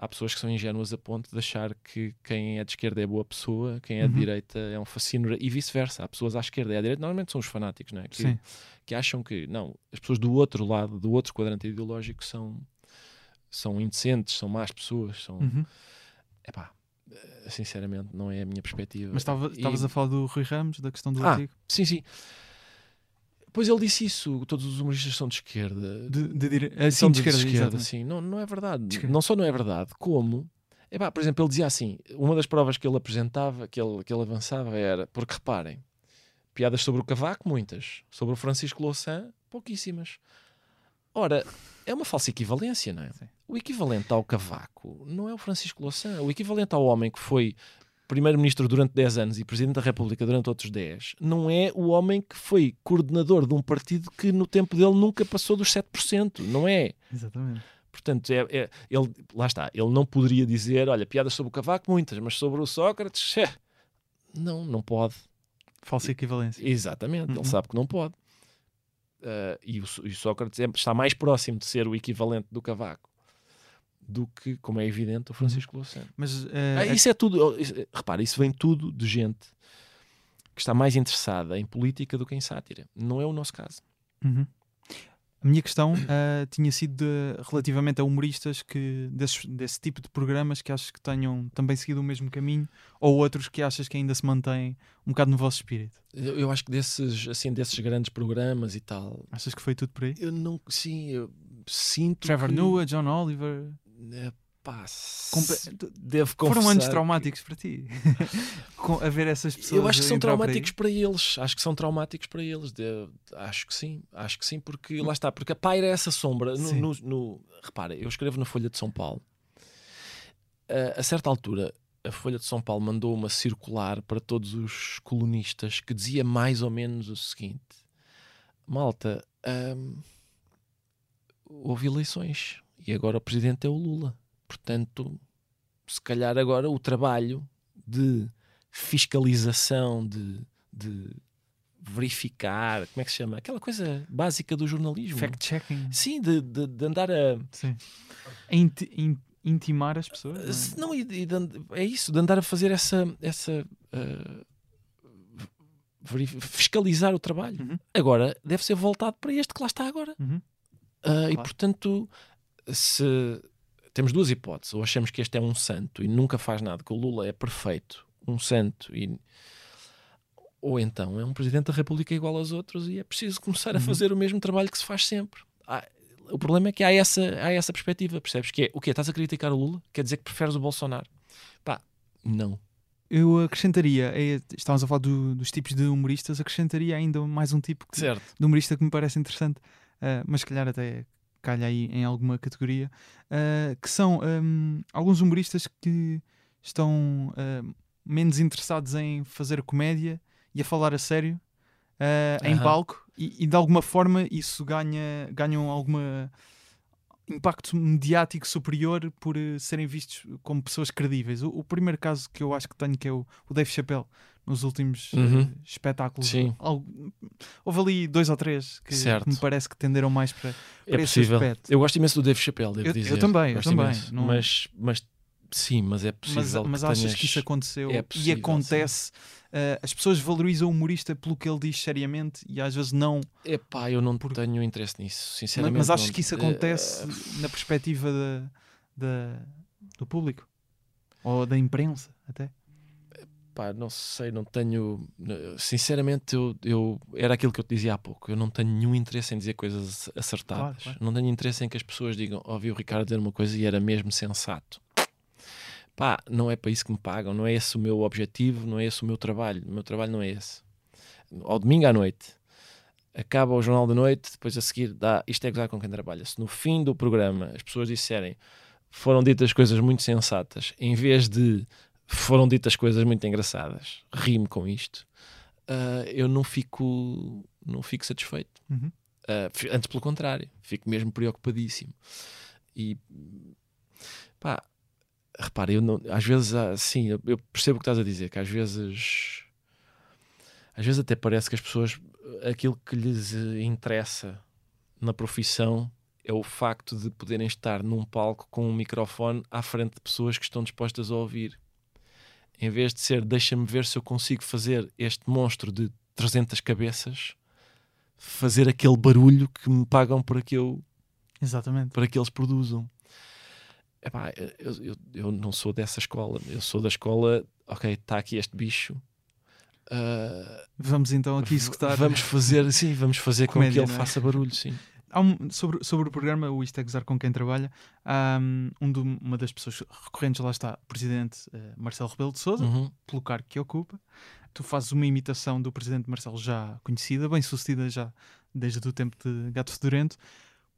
há pessoas que são ingênuas a ponto de achar que quem é de esquerda é boa pessoa, quem é de uhum. direita é um fascínio e vice-versa. Há pessoas à esquerda e à direita, normalmente são os fanáticos, não é? Que, que acham que, não, as pessoas do outro lado, do outro quadrante ideológico são, são indecentes, são más pessoas, são. Uhum. Epá, sinceramente, não é a minha perspectiva. Mas estavas e... a falar do Rui Ramos, da questão do ah, artigo? Sim, sim. Pois ele disse isso, todos os humoristas são de esquerda. De, de, de, de, são de, esquerda, de esquerda sim. Não, não é verdade. Não só não é verdade, como. Epá, por exemplo, ele dizia assim: uma das provas que ele apresentava, que ele, que ele avançava, era. Porque reparem, piadas sobre o Cavaco, muitas. Sobre o Francisco Louçã, pouquíssimas. Ora, é uma falsa equivalência, não é? Sim. O equivalente ao Cavaco não é o Francisco Louçã. O equivalente ao homem que foi primeiro-ministro durante 10 anos e presidente da República durante outros 10, não é o homem que foi coordenador de um partido que no tempo dele nunca passou dos 7%, não é? Exatamente. Portanto, é, é, ele, lá está, ele não poderia dizer, olha, piadas sobre o Cavaco, muitas, mas sobre o Sócrates, é. não, não pode. Falsa equivalência. Exatamente, uhum. ele sabe que não pode. Uh, e, o, e o Sócrates é, está mais próximo de ser o equivalente do Cavaco do que, como é evidente, o Francisco Louçã. Mas uh, ah, isso é tudo, isso, repara, isso vem tudo de gente que está mais interessada em política do que em sátira. Não é o nosso caso. Uhum. A minha questão uh, tinha sido de, relativamente a humoristas que desse, desse tipo de programas que achas que tenham também seguido o mesmo caminho ou outros que achas que ainda se mantêm um bocado no vosso espírito. Eu, eu acho que desses assim desses grandes programas e tal. Achas que foi tudo por aí? Eu não, sim, eu sinto. Trevor que... Noah, John Oliver. É, pá, devo confessar. Foram anos traumáticos para ti. A ver essas pessoas. Eu acho que são traumáticos para, para, eles. Acho que são traumáticos para eles. De... Acho que sim. Acho que sim, porque lá está. Porque paira essa sombra. No, no, no... Repara, eu escrevo na Folha de São Paulo. a, a certa altura, a Folha de São Paulo mandou uma circular para todos os colunistas que dizia mais ou menos o seguinte: Malta, hum, houve eleições e agora o presidente é o Lula. Portanto, se calhar agora o trabalho de fiscalização, de, de verificar, como é que se chama? Aquela coisa básica do jornalismo. Fact-checking. Sim, de, de, de, andar a. Sim. a inti in, intimar as pessoas. Não, é? e de, é isso, de andar a fazer essa. essa uh, fiscalizar o trabalho. Uhum. Agora deve ser voltado para este que lá está agora. Uhum. Uh, claro. E portanto, se temos duas hipóteses, ou achamos que este é um santo e nunca faz nada, que o Lula é perfeito, um santo e ou então é um presidente da República igual aos outros e é preciso começar a uhum. fazer o mesmo trabalho que se faz sempre. Há, o problema é que há essa, há essa perspectiva, percebes? Que é o que Estás a criticar o Lula? Quer dizer que preferes o Bolsonaro? Pá, não. Eu acrescentaria, é, estávamos a falar do, dos tipos de humoristas, acrescentaria ainda mais um tipo que, de humorista que me parece interessante, uh, mas se calhar até calha aí em alguma categoria, uh, que são um, alguns humoristas que estão uh, menos interessados em fazer comédia e a falar a sério uh, em palco e, e, de alguma forma isso ganha ganham alguma impacto mediático superior por uh, serem vistos como pessoas credíveis. O, o, primeiro caso que eu acho que tenho que é o, o Dave Chappelle nos últimos uhum. uh, espetáculos. Sim. Algo, houve ali dois ou três que, que, me parece que tenderam mais para, para é esse possível. aspecto. Eu gosto imenso do Dave Chappelle, devo eu, dizer. Eu também, gosto eu também. Não... Mas, mas sim, mas é possível. Mas, mas achas tenhas... que isso aconteceu é possível, e acontece? Uh, as pessoas valorizam o humorista pelo que ele diz seriamente e às vezes não. É pá, eu não por... tenho interesse nisso, sinceramente. Mas, mas achas não... que isso acontece uh... na perspectiva do público? Ou da imprensa, até? Pá, não sei, não tenho. Sinceramente, eu, eu era aquilo que eu te dizia há pouco. Eu não tenho nenhum interesse em dizer coisas acertadas. Claro, claro. Não tenho interesse em que as pessoas digam: ouvi o Ricardo dizer uma coisa e era mesmo sensato pá, não é para isso que me pagam, não é esse o meu objetivo, não é esse o meu trabalho. O meu trabalho não é esse. Ao domingo à noite, acaba o jornal da noite, depois a seguir dá isto é gozar com quem trabalha. Se no fim do programa as pessoas disserem foram ditas coisas muito sensatas, em vez de foram ditas coisas muito engraçadas, rime com isto, uh, eu não fico, não fico satisfeito. Uhum. Uh, antes, pelo contrário, fico mesmo preocupadíssimo. E pá, repara, eu não, às vezes, sim, eu percebo o que estás a dizer, que às vezes, às vezes até parece que as pessoas, aquilo que lhes interessa na profissão é o facto de poderem estar num palco com um microfone à frente de pessoas que estão dispostas a ouvir. Em vez de ser, deixa-me ver se eu consigo fazer este monstro de 300 cabeças, fazer aquele barulho que me pagam para que eu Exatamente. para que eles produzam. Epá, eu, eu, eu, não sou dessa escola, eu sou da escola, ok, está aqui este bicho. Uh, vamos então aqui executar. Vamos fazer, sim, vamos fazer Comédia, com que ele é? faça barulho, sim. Um, sobre, sobre o programa, o Isto é Gozar com quem trabalha, um, um uma das pessoas recorrentes lá está, o presidente uh, Marcelo Rebelo de Souza, uhum. pelo cargo que ocupa. Tu fazes uma imitação do presidente Marcelo já conhecida, bem sucedida já desde o tempo de Gato Fedorento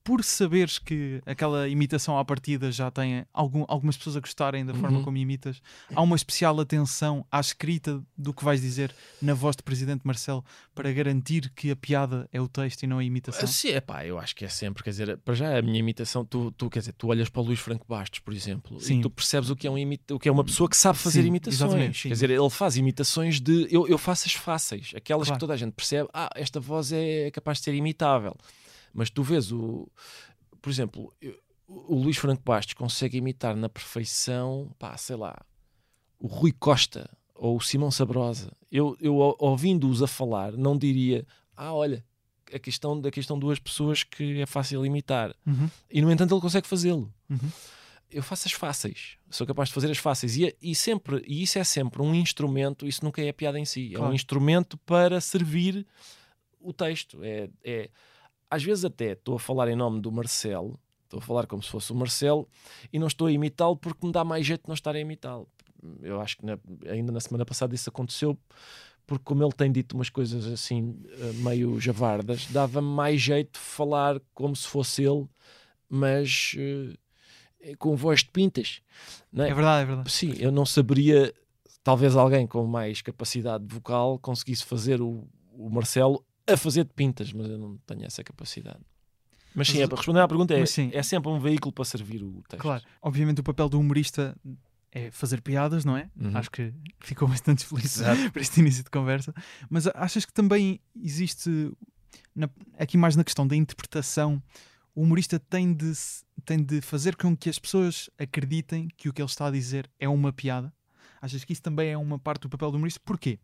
por saberes que aquela imitação à partida já tem algum, algumas pessoas a gostarem da forma uhum. como imitas, há uma especial atenção à escrita do que vais dizer na voz do Presidente Marcelo para garantir que a piada é o texto e não a imitação? Sim, é pá, eu acho que é sempre, quer dizer, para já a minha imitação, tu, tu quer dizer, tu olhas para o Luís Franco Bastos, por exemplo, sim. e tu percebes o que é, um imita, o que é uma pessoa que sabe fazer sim, imitações. Quer dizer, ele faz imitações de. Eu, eu faço as fáceis, aquelas claro. que toda a gente percebe, ah, esta voz é capaz de ser imitável. Mas tu vês o. Por exemplo, o Luís Franco Bastos consegue imitar na perfeição, pá, sei lá, o Rui Costa ou o Simão Sabrosa. Eu, eu ouvindo-os a falar, não diria, ah, olha, a questão, a questão duas pessoas que é fácil imitar. Uhum. E no entanto ele consegue fazê-lo. Uhum. Eu faço as fáceis, sou capaz de fazer as fáceis. E, e, sempre, e isso é sempre um instrumento, isso nunca é piada em si, claro. é um instrumento para servir o texto. É, é às vezes até estou a falar em nome do Marcelo, estou a falar como se fosse o Marcelo e não estou a imitá-lo porque me dá mais jeito de não estar a imitá-lo. Eu acho que na, ainda na semana passada isso aconteceu porque como ele tem dito umas coisas assim eh, meio javardas, dava-me mais jeito de falar como se fosse ele, mas uh, com voz de pintas. É? é? verdade, é verdade. Sim, eu não saberia, talvez alguém com mais capacidade vocal conseguisse fazer o, o Marcelo a fazer de pintas, mas eu não tenho essa capacidade. Mas sim, mas, é, para responder à pergunta, é, é sempre um veículo para servir o texto. Claro, obviamente o papel do humorista é fazer piadas, não é? Uhum. Acho que ficou bastante feliz para este início de conversa. Mas achas que também existe, na, aqui mais na questão da interpretação, o humorista tem de, tem de fazer com que as pessoas acreditem que o que ele está a dizer é uma piada? Achas que isso também é uma parte do papel do humorista? Porquê?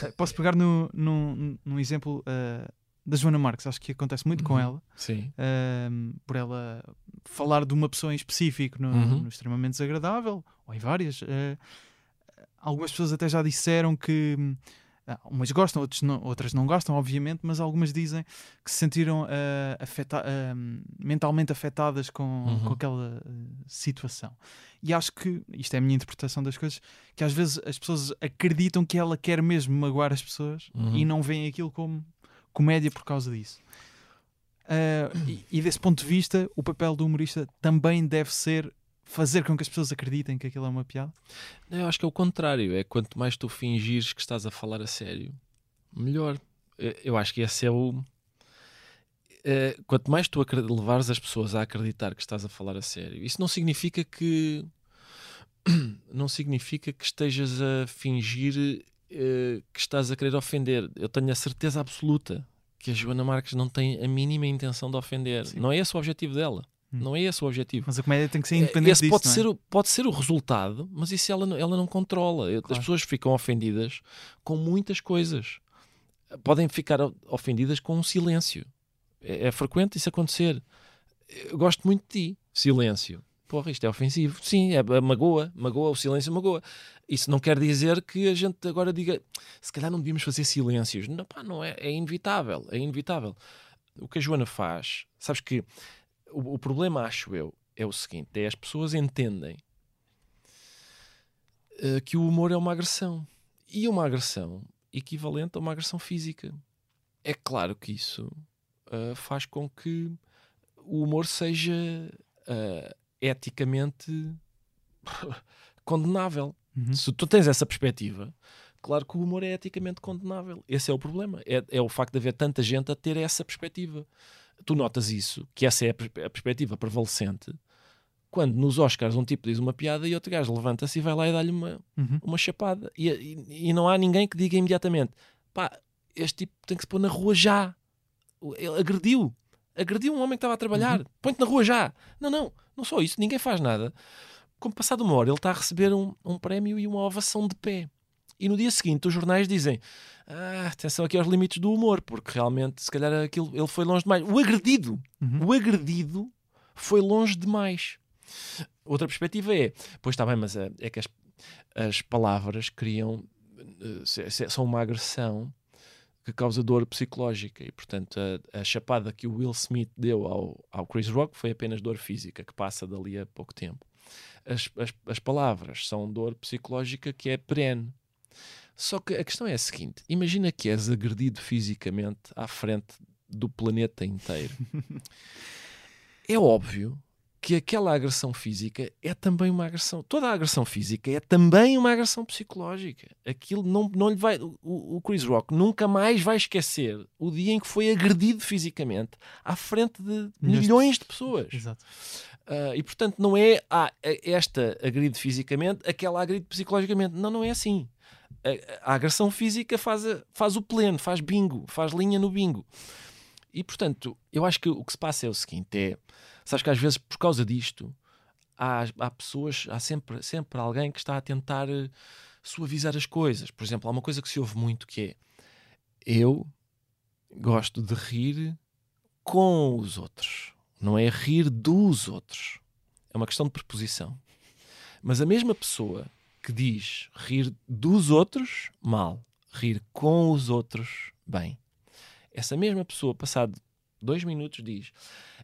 Eh, posso pegar no, no, num exemplo uh, da Joana Marques, acho que acontece muito uhum. com ela. Sim. Uh, por ela falar de uma pessoa em específico no, uhum. no extremamente desagradável, ou em várias. Uh, algumas pessoas até já disseram que. Uh, umas gostam, não, outras não gostam, obviamente, mas algumas dizem que se sentiram ah, afeta mentalmente afetadas com, uhum. com aquela situação. E acho que, isto é a minha interpretação das coisas, que às vezes as pessoas acreditam que ela quer mesmo magoar as pessoas e uhum. não veem aquilo como comédia por causa disso. Uh, e, e, desse ponto de vista, o papel do humorista também deve ser fazer com que as pessoas acreditem que aquilo é uma piada? Eu acho que é o contrário. É quanto mais tu fingires que estás a falar a sério, melhor. Eu acho que esse é o. É, quanto mais tu levares as pessoas a acreditar que estás a falar a sério, isso não significa que. Não significa que estejas a fingir uh, que estás a querer ofender. Eu tenho a certeza absoluta que a Joana Marques não tem a mínima intenção de ofender. Sim. Não é esse o objetivo dela. Hum. Não é esse o objetivo. Mas a comédia tem que ser independente esse disso, pode é? ser, o, pode ser o resultado, mas isso ela, ela não controla. Claro. As pessoas ficam ofendidas com muitas coisas. Podem ficar ofendidas com um silêncio. É, é frequente isso acontecer. Eu gosto muito de ti. Silêncio porra, isto é ofensivo. Sim, é, é magoa, magoa, o silêncio magoa. Isso não quer dizer que a gente agora diga, se calhar não devíamos fazer silêncios. Não, pá, não é, é inevitável, é inevitável. O que a Joana faz, sabes que o, o problema, acho eu, é o seguinte: é as pessoas entendem uh, que o humor é uma agressão. E uma agressão equivalente a uma agressão física. É claro que isso uh, faz com que o humor seja uh, eticamente condenável. Uhum. Se tu tens essa perspectiva, claro que o humor é eticamente condenável. Esse é o problema. É, é o facto de haver tanta gente a ter essa perspectiva. Tu notas isso, que essa é a, perspectiva prevalecente, quando nos Oscars um tipo diz uma piada e outro gajo levanta-se e vai lá e dá-lhe uma, uhum. uma chapada. E, e, e, não há ninguém que diga imediatamente: pá, este tipo tem que se pôr na rua já. Ele agrediu. Agrediu um homem que estava a trabalhar. Uhum. Põe-te na rua já. Não, não. Não só isso. Ninguém faz nada. Como passado uma hora, ele está a receber um, um prémio e uma ovação de pé. E no dia seguinte, os jornais dizem: ah, atenção aqui aos limites do humor, porque realmente, se calhar, aquilo, ele foi longe demais. O agredido, uhum. o agredido foi longe demais. Outra perspectiva é: pois está bem, mas é, é que as, as palavras criam, eh, são uma agressão que causa dor psicológica e, portanto, a, a, chapada que o Will Smith deu ao, ao Chris Rock foi apenas dor física, que passa dali a pouco tempo. As, as, as palavras são dor psicológica que é perene. Só que a questão é a seguinte: imagina que és agredido fisicamente à frente do planeta inteiro. é óbvio que aquela agressão física é também uma agressão. Toda a agressão física é também uma agressão psicológica. Aquilo não, não lhe vai. O, o Chris Rock nunca mais vai esquecer o dia em que foi agredido fisicamente à frente de milhões de pessoas. Exato. Uh, e portanto, não é ah, esta agride fisicamente, aquela agride psicologicamente. Não, não é assim. A, a agressão física faz, faz o pleno, faz bingo, faz linha no bingo. E portanto, eu acho que o que se passa é o seguinte: é Sabes que às vezes, por causa disto, há, há pessoas, há sempre, sempre alguém que está a tentar uh, suavizar as coisas. Por exemplo, há uma coisa que se ouve muito que é eu gosto de rir com os outros, não é rir dos outros. É uma questão de preposição. Mas a mesma pessoa que diz rir dos outros, mal, rir com os outros, bem. Essa mesma pessoa, passado dois minutos, diz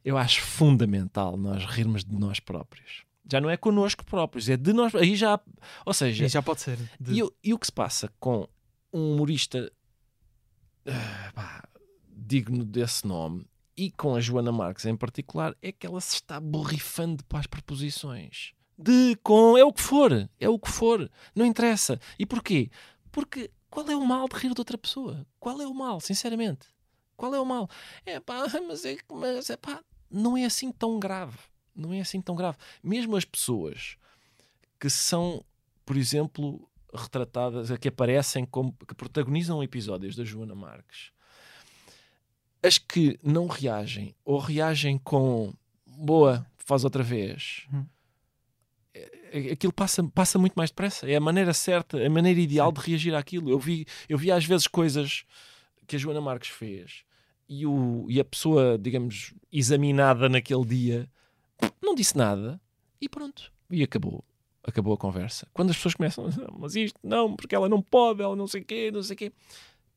eu acho fundamental nós rirmos de nós próprios. Já não é connosco próprios, é de nós. Aí já. Ou seja. E já pode ser. De... E, e, o que se passa com um humorista uh, pá, digno desse nome e com a Joana Marques em particular, é que ela se está borrifando para as preposições. De, com, é o que for, é o que for, não interessa. E porquê? Porque qual é o mal de rir de outra pessoa? Qual é o mal, sinceramente? Qual é o mal? É pá, mas é, mas é pá, não é assim tão grave. Não é assim tão grave. Mesmo as pessoas que são, por exemplo, retratadas, que aparecem como que protagonizam episódios da Joana Marques, as que não reagem ou reagem com boa, faz outra vez. Hum. Aquilo passa, passa muito mais depressa. É a maneira certa, a maneira ideal Sim. de reagir àquilo. Eu vi, eu vi às vezes coisas que a Joana Marques fez e, o, e a pessoa, digamos, examinada naquele dia não disse nada e pronto. E acabou. Acabou a conversa. Quando as pessoas começam, mas isto não, porque ela não pode, ela não sei o quê, não sei o quê.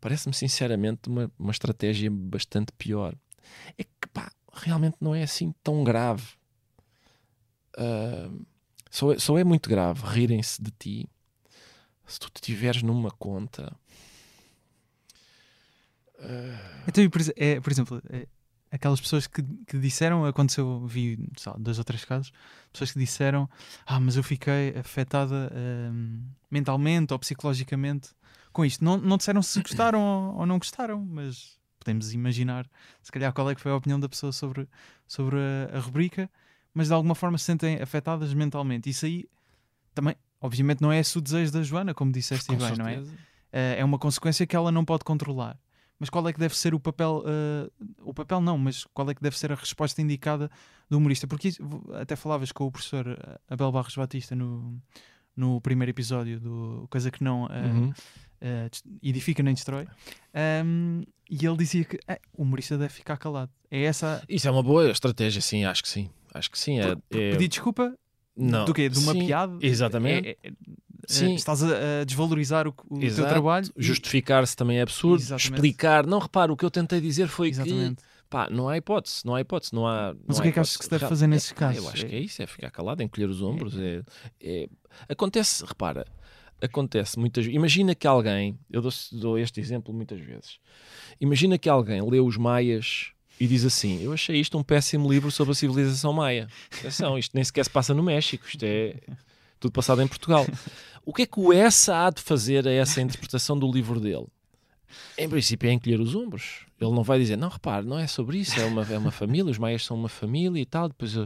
Parece-me sinceramente uma, uma estratégia bastante pior. É que pá, realmente não é assim tão grave. Uh, só, é, só é muito grave rirem-se de ti se tu estiveres numa conta. Uh... Então, por, é, por exemplo, é, aquelas pessoas que, que disseram, aconteceu, vi sabe, dois ou três casos, pessoas que disseram, ah, mas eu fiquei afetada uh, mentalmente ou psicologicamente com isto. Não, não disseram se gostaram ou, ou, não gostaram, mas podemos imaginar, se calhar, qual é que foi a opinião da pessoa sobre, sobre a, a rubrica, mas de alguma forma se sentem afetadas mentalmente. Isso aí também, obviamente, não é esse o desejo da Joana, como disseste bem, não é? Eh, é uma consequência que ela não pode controlar mas qual é que deve ser o papel, uh, o papel não, mas qual é que deve ser a resposta indicada do humorista? Porque até falavas com o professor eh, Abel Barros Batista no, no primeiro episódio do Coisa que não uh, uhum. uh, edifica nem destrói, um, e ele dizia que o humorista deve ficar calado. É essa. Isso é uma boa estratégia, sim, acho que sim. Acho que sim. É, é... Pedir desculpa não. Do quê? De uma sim, piada? Exatamente. É, é, Sim. estás a, desvalorizar o, o teu trabalho. Justificar-se também é absurdo. Exatamente. Explicar. Não, repara, o que eu tentei dizer foi Exatamente. que. Pá, não há hipótese, não há hipótese, não há. Não Mas o que é que achas que se deve fazer nesses é, casos? Eu acho que é isso, é ficar calado, encolher os ombros. É, é... Acontece, repara, acontece muitas Imagina que alguém, eu dou, dou este exemplo muitas vezes. Imagina que alguém leu os Maias e diz assim: Eu achei isto um péssimo livro sobre a civilização maia. Atenção, isto nem sequer se passa no México, isto é tudo passado em Portugal. O que é que o Essa há de fazer a essa interpretação do livro dele? Em princípio é encolher os ombros. Ele não vai dizer, não, repare, não é sobre isso, é uma, é uma família, os maias são uma família e tal, depois uh,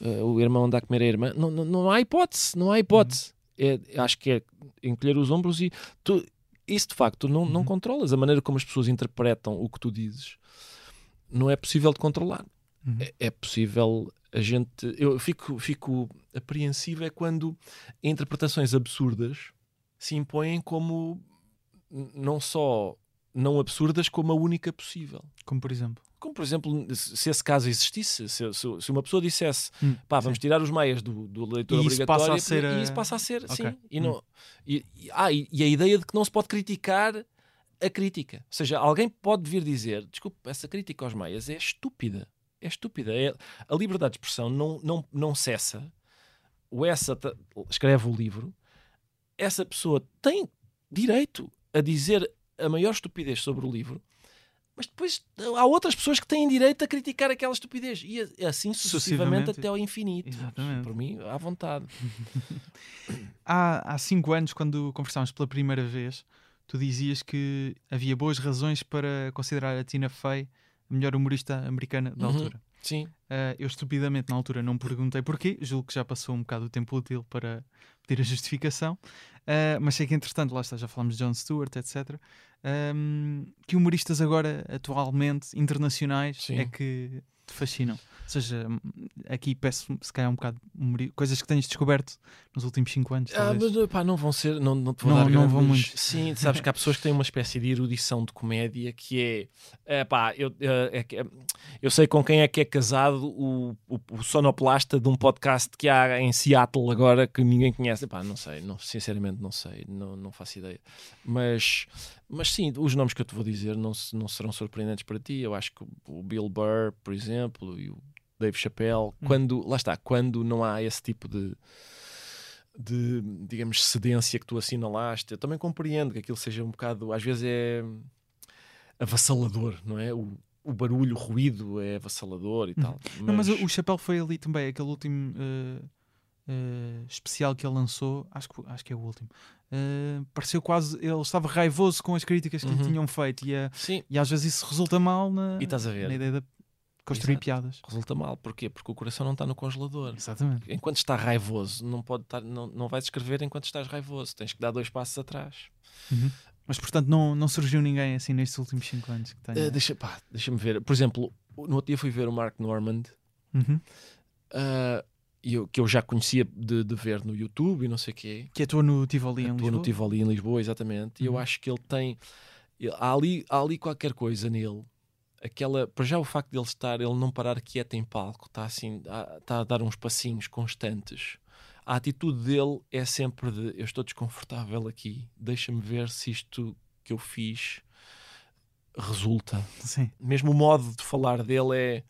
o irmão anda a comer a irmã. Não, não, não há hipótese, não há hipótese. É, acho que é encolher os ombros e tu, isso de facto não, não uhum. controlas a maneira como as pessoas interpretam o que tu dizes. Não é possível de controlar. Uhum. É, é possível a gente. Eu fico, fico apreensivo é quando interpretações absurdas se impõem como não só não absurdas, como a única possível. Como por exemplo? Como por exemplo, se esse caso existisse, se, se, se uma pessoa dissesse hum, pá, vamos sim. tirar os meias do, do leitor e obrigatório isso passa a ser, e, isso passa a ser, okay. sim. E, hum. não, e, e, ah, e, e a ideia de que não se pode criticar a crítica. Ou seja, alguém pode vir dizer, desculpe, essa crítica aos meias é estúpida é estúpida. É, a liberdade de expressão não, não, não cessa. O essa escreve o livro, essa pessoa tem direito a dizer a maior estupidez sobre o livro, mas depois há outras pessoas que têm direito a criticar aquela estupidez e assim sucessivamente até ao infinito. Exatamente. Por mim, à vontade. há, há cinco anos, quando conversámos pela primeira vez, tu dizias que havia boas razões para considerar a Tina Fey melhor humorista americana da uhum. altura. Sim. Uh, eu estupidamente na altura não perguntei porquê, julgo que já passou um bocado o tempo útil para pedir a justificação, uh, mas sei que entretanto, lá está, já falamos de Jon Stewart, etc. Um, que humoristas agora, atualmente, internacionais, Sim. é que te fascinam? Ou seja, aqui peço se calhar um bocado coisas que tens descoberto nos últimos 5 anos. Ah, mas pá, não vão ser, não, não te vou não, dar não vão muito. Sim, sabes que há pessoas que têm uma espécie de erudição de comédia que é, é pá, eu, é, é, eu sei com quem é que é casado o, o, o, sonoplasta de um podcast que há em Seattle agora que ninguém conhece. Pá, não sei, não, sinceramente não sei, não, não faço ideia. Mas, mas sim, os nomes que eu te vou dizer não, não serão surpreendentes para ti. Eu acho que o Bill Burr, por exemplo, e o Dave Chappelle, hum. quando, lá está, quando não há esse tipo de, de, digamos, cedência que tu assinalaste, eu também compreendo que aquilo seja um bocado, às vezes é avassalador, não é? O, o barulho, o ruído é avassalador e Uhum. tal. Não, mas o, o Chapéu foi ali também, aquele último eh, eh, especial que ele lançou, acho que, acho que é o último. eh, pareceu quase, ele estava raivoso com as críticas que lhe Uhum. tinham feito e, Sim, e às vezes isso resulta mal na, a na ideia de construir Exato. piadas. resulta mal. Porquê? Porque o coração não está no congelador. Exatamente. Enquanto está raivoso, não, pode estar, não, não vais escrever enquanto estás raivoso. Tens que dar dois passos atrás. Uhum. Mas portanto não, não surgiu ninguém assim nestes últimos 5 anos que tenha. Eh, deixa, pá, deixa-me ver. Por exemplo, no outro dia fui ver o Mark Normand, Uhum. e eu, que eu já conhecia de, de ver no YouTube e não sei o quê. Que atua no Tivoli em Estou Lisboa. no Tivoli em Lisboa, exatamente. E eu Uhum. acho que ele tem. ele- há, ali, há ali qualquer coisa nele. Aquela, para já o facto de ele estar, ele não parar quieto em palco, está assim, está a dar uns passinhos constantes. A atitude dele é sempre de eu estou desconfortável aqui, deixa-me ver se isto que eu fiz resulta. Sim. Mesmo o modo de falar dele é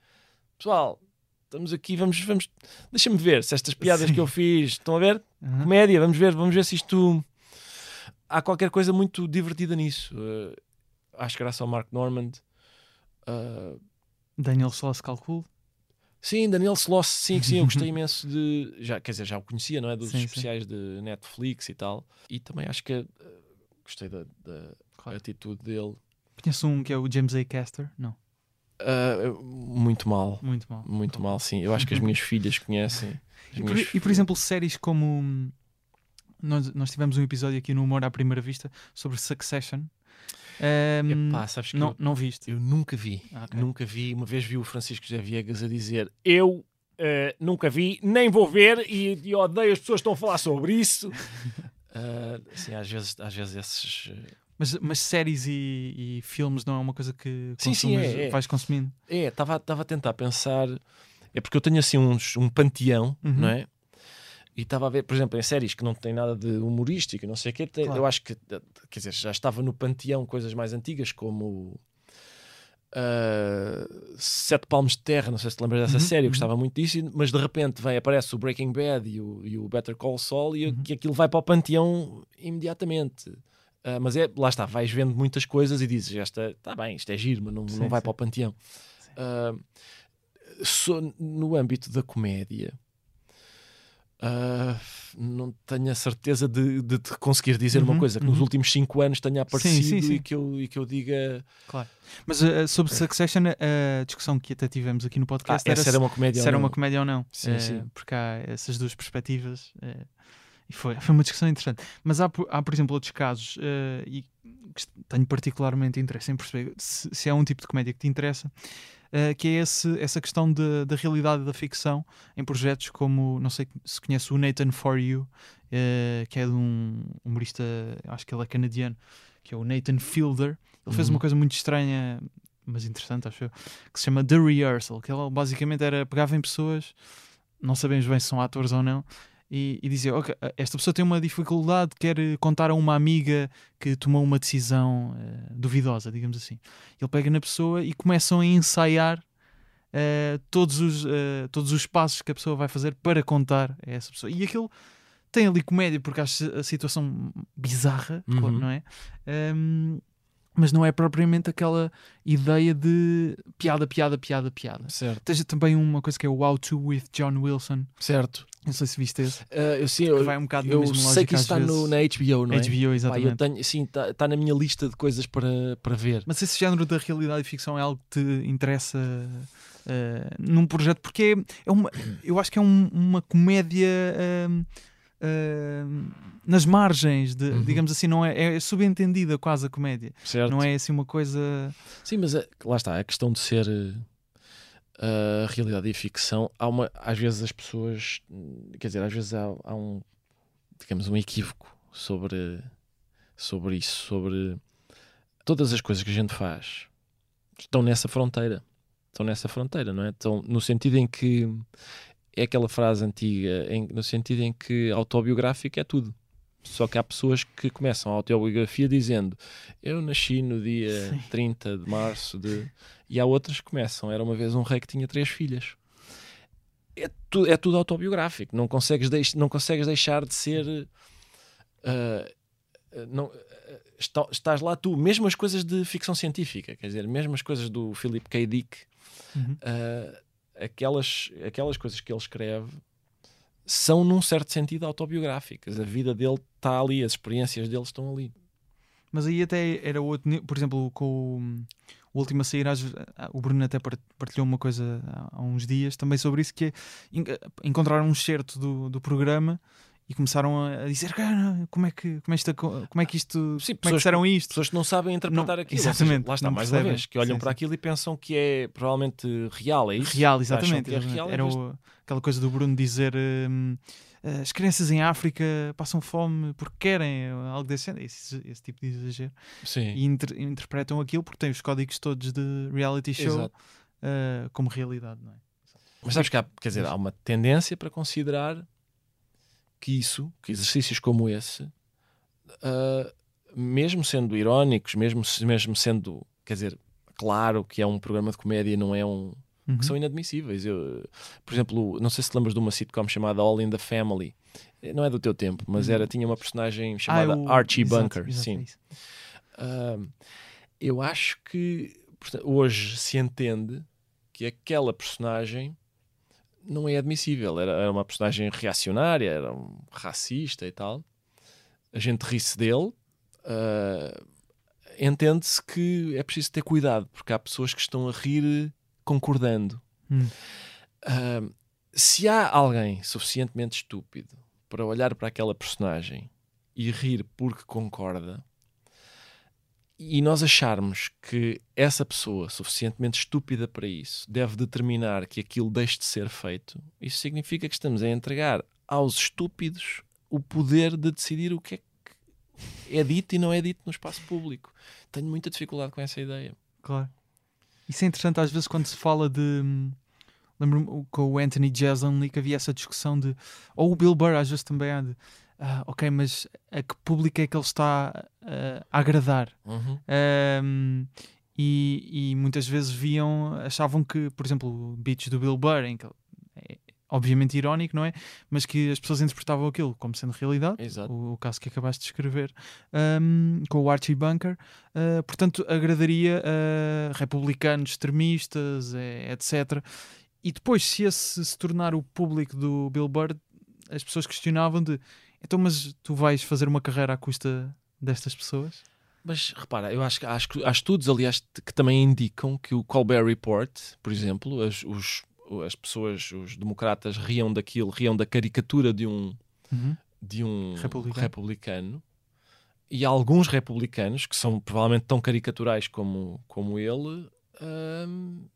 pessoal, estamos aqui, vamos, vamos, deixa-me ver se estas piadas Sim. que eu fiz estão a ver? Uhum. comédia, vamos ver, vamos ver se isto há qualquer coisa muito divertida nisso. Eh, acho que graças ao Mark Normand. eh, Daniel Sloss, calculo. sim, Daniel Sloss, sim, sim, eu gostei imenso de. Já, quer dizer, já o conhecia, não é? Dos Sim, sim. especiais de Netflix e tal. E também acho que eh, gostei da, da Claro. atitude dele. Conheço um que é o James A. Caster. Não, Eh, muito mal. muito mal. Muito mal, sim. Eu acho que as minhas filhas conhecem. E por, e, por exemplo, séries como. hum, Nós, nós tivemos um episódio aqui no Humor à Primeira Vista sobre Succession. Hum, Epá, sabes que não, eu, não viste? eu nunca vi. Ah, ok. Nunca vi. Uma vez vi o Francisco José Viegas a dizer: Eu eh, nunca vi, nem vou ver, e, e odeio as pessoas que estão a falar sobre isso. Assim, às vezes, às vezes esses. Eh, Mas, mas séries e, e filmes não é uma coisa que Sim, sim, é, é. vais consumindo? É, estava a tentar pensar. É porque eu tenho assim uns, um panteão, Uhum. não é? E estava a ver, por exemplo, em séries que não têm nada de humorístico, não sei o quê, tem- Claro. eu acho que, quer dizer, já estava no panteão coisas mais antigas, como ah, Sete Palmos de Terra, não sei se te lembras dessa Uhum, série, eu uhum. gostava muito disso, mas de repente vem, aparece o Breaking Bad e o, e o Better Call Saul, e, Uhum. que aquilo vai para o panteão imediatamente. Ah, mas é, lá está, vais vendo muitas coisas e dizes, esta, está bem, isto é giro, mas não, Sim, não vai sim. para o panteão. Ah, so- no âmbito da comédia, ah, não tenho a certeza de, de te conseguir dizer uma Uhum, coisa que nos uhum. últimos cinco anos tenha aparecido sim. E, que eu, e que eu diga Mas uh, É. sobre Succession, a discussão que até tivemos aqui no ah, podcast essa era era uma comédia. se ou era não. uma comédia ou não. Sim, sim. Porque há essas duas perspectivas. E foi, foi uma discussão interessante. Mas há, há por exemplo, outros casos, eh, e que tenho particularmente interesse em perceber se, se é um tipo de comédia que te interessa, eh, que é esse, essa questão de- da realidade da ficção em projetos como, não sei se conhece o Nathan For You, eh, que é de um humorista, acho que ele é canadiano, que é o Nathan Fielder. Ele fez Uhum. uma coisa muito estranha, mas interessante, acho eu, que se chama The Rehearsal, que ele basicamente era pegava em pessoas, não sabemos bem se são atores ou não, e, e dizia: Ok, esta pessoa tem uma dificuldade, quer eh, contar a uma amiga que tomou uma decisão eh, duvidosa, digamos assim. Ele pega na pessoa e começam a ensaiar eh, todos, os, eh, todos os passos que a pessoa vai fazer para contar a essa pessoa. E aquilo tem ali comédia, porque acho a situação bizarra, Uhum. não é? Ahm, mas não é propriamente aquela ideia de piada, piada, piada, piada. Certo, Tens também uma coisa que é o How to with John Wilson. certo. Não sei se viste esse. Ah, eu sim, Que eu, vai um bocado eu sei que isso está no, na HBO, não é? HBO, Pá, exatamente. tenho, sim, está tá na minha lista de coisas para, para ver. Mas esse género da realidade e ficção é algo que te interessa eh, num projeto, porque é, é uma, eu acho que é um- uma comédia ahm, ahm, nas margens, de, Uhum. digamos assim, não é, é subentendida quase a comédia. Certo. Não é assim uma coisa. Sim, mas eh, lá está, a questão de ser a realidade e a ficção, há uma, às vezes as pessoas, quer dizer, às vezes há, há um, digamos, um equívoco sobre, sobre isso, sobre todas as coisas que a gente faz estão nessa fronteira. Estão nessa fronteira, não é? Estão no sentido em que é aquela frase antiga, em- no sentido em que autobiográfico é tudo. Só que há pessoas que começam a autobiografia dizendo eu nasci no dia Sim. 30 de março de... E há outras que começam, era uma vez um rei que tinha três filhas. É, tu, é tudo autobiográfico, não consegues, deix, não consegues deixar de ser... eh, não, está, estás lá tu, mesmo as coisas de ficção científica, quer dizer, mesmo as coisas do Philip K. Dick, uhum. uh, aquelas, aquelas coisas que ele escreve são, num certo sentido, autobiográficas. A vida dele está ali, as experiências dele estão ali. Mas aí até era outro, por exemplo, com o último a sair, o Bruno até partilhou uma coisa há uns dias também sobre isso, que é encontrar um certo do, do programa e começaram a dizer como é que como é, isto, como é que isto Sim, como é que disseram isto? pessoas que não sabem interpretar não, aquilo exatamente seja, lá está mais uma vez que olham sim, para sim. aquilo e pensam que é provavelmente real é isso? Real exatamente é real, era o, aquela coisa do Bruno dizer hum, as crianças em África passam fome porque querem algo desse esse, esse tipo de exagero. Sim. e inter, interpretam aquilo porque têm os códigos todos de reality show uh, como realidade não é? Mas sabes que há, quer dizer, há uma tendência para considerar que isso, que exercícios como esse, uh, mesmo sendo irónicos, mesmo, mesmo sendo, quer dizer, claro que é um programa de comédia, não é um. Uhum. que são inadmissíveis. Eu, por exemplo, não sei se te lembras de uma sitcom chamada All in the Family. Não é do teu tempo, mas era, uhum. tinha uma personagem chamada ah, Archie exato, Bunker. Exato, sim. Uh, eu acho que hoje se entende que aquela personagem não é admissível. Era, era uma personagem reacionária, era um racista e tal. A gente ri-se dele. Uh, Entende-se que é preciso ter cuidado, porque há pessoas que estão a rir concordando. Hum. Uh, se há alguém suficientemente estúpido para olhar para aquela personagem e rir porque concorda, e nós acharmos que essa pessoa, suficientemente estúpida para isso, deve determinar que aquilo deixe de ser feito, isso significa que estamos a entregar aos estúpidos o poder de decidir o que é que é dito e não é dito no espaço público. Tenho muita dificuldade com essa ideia. Claro. Isso é interessante às vezes quando se fala de. Lembro-me com o Anthony Jeselnik que havia essa discussão de. Ou o Bill Burr às vezes também há de ah, ok, mas a que público é que ele está uh, a agradar? Uhum. Um, e, e, muitas vezes viam, achavam que, por exemplo, beats do Bill Burr, em que é obviamente irónico, não é? Mas que as pessoas interpretavam aquilo como sendo realidade, o, o, caso que acabaste de escrever, um, com o Archie Bunker, uh, portanto, agradaria a republicanos extremistas, etc. E depois, se esse se tornar o público do Bill Burr, as pessoas questionavam de então, mas tu vais fazer uma carreira à custa destas pessoas? Mas repara, eu acho que há, há estudos, aliás, que também indicam que o Colbert Report, por exemplo, as, os, as pessoas, os democratas riam daquilo, riam da caricatura de um, uhum. de um republicano. republicano. E alguns republicanos, que são provavelmente tão caricaturais como, como ele, hum,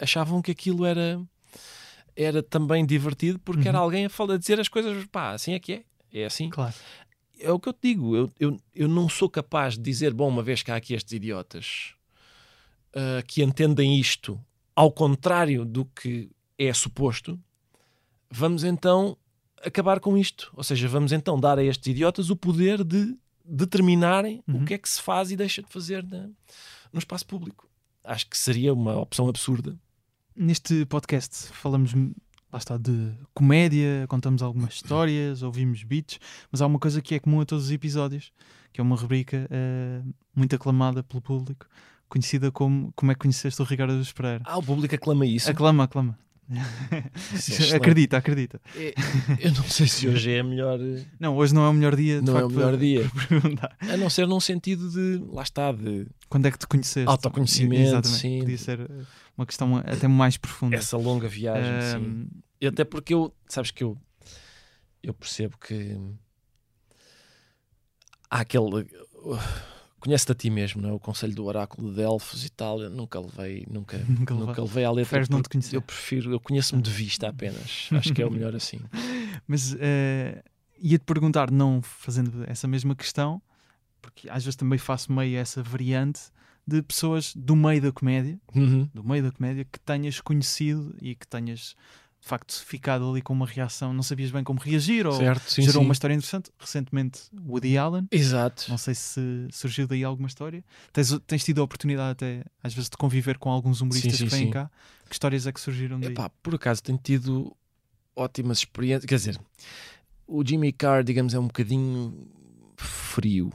achavam que aquilo era, era também divertido porque uhum. era alguém a, falar, a dizer as coisas, pá, assim é que é. É assim? Claro. É o que eu te digo. Eu, eu, eu não sou capaz de dizer, bom, uma vez que há aqui estes idiotas uh, que entendem isto ao contrário do que é suposto, vamos então acabar com isto. Ou seja, vamos então dar a estes idiotas o poder de determinarem uhum. o que é que se faz e deixa de fazer na, no espaço público. Acho que seria uma opção absurda. Neste podcast falamos lá está, de comédia, contamos algumas histórias, ouvimos beats, mas há uma coisa que é comum a todos os episódios, que é uma rubrica uh, muito aclamada pelo público, conhecida como Como é que conheceste o Ricardo dos Pereira? Ah, o público aclama isso? Aclama, aclama. É acredita, acredita. É, eu não sei se hoje é a melhor. Não, hoje não é o melhor dia. Não facto, é o melhor dia. A não ser num sentido de. Lá está, de. Quando é que te conheceste? Autoconhecimento, Exatamente. sim. Podia ser eh, uma questão até mais profunda. Essa longa viagem, um... sim. E até porque eu. Sabes que eu. Eu percebo que. Há aquele. Conhece-te a ti mesmo, não é? O conselho do oráculo de Delfos e tal, eu nunca levei, nunca, nunca, nunca levei à letra. não te conhecer. Eu prefiro, eu conheço-me de vista apenas. Acho que é o melhor assim. Mas uh, ia-te perguntar, não fazendo essa mesma questão, porque às vezes também faço meio essa variante de pessoas do meio da comédia, uhum. do meio da comédia, que tenhas conhecido e que tenhas de facto ficado ali com uma reação, não sabias bem como reagir ou certo, sim, gerou sim. uma história interessante. Recentemente, Woody Allen. Exato. Não sei se surgiu daí alguma história. Tens, tens tido a oportunidade até, às vezes, de conviver com alguns humoristas sim, que vêm cá. Que histórias é que surgiram daí? Epá, por acaso tenho tido ótimas experiências. Quer dizer, o Jimmy Carr, digamos, é um bocadinho frio.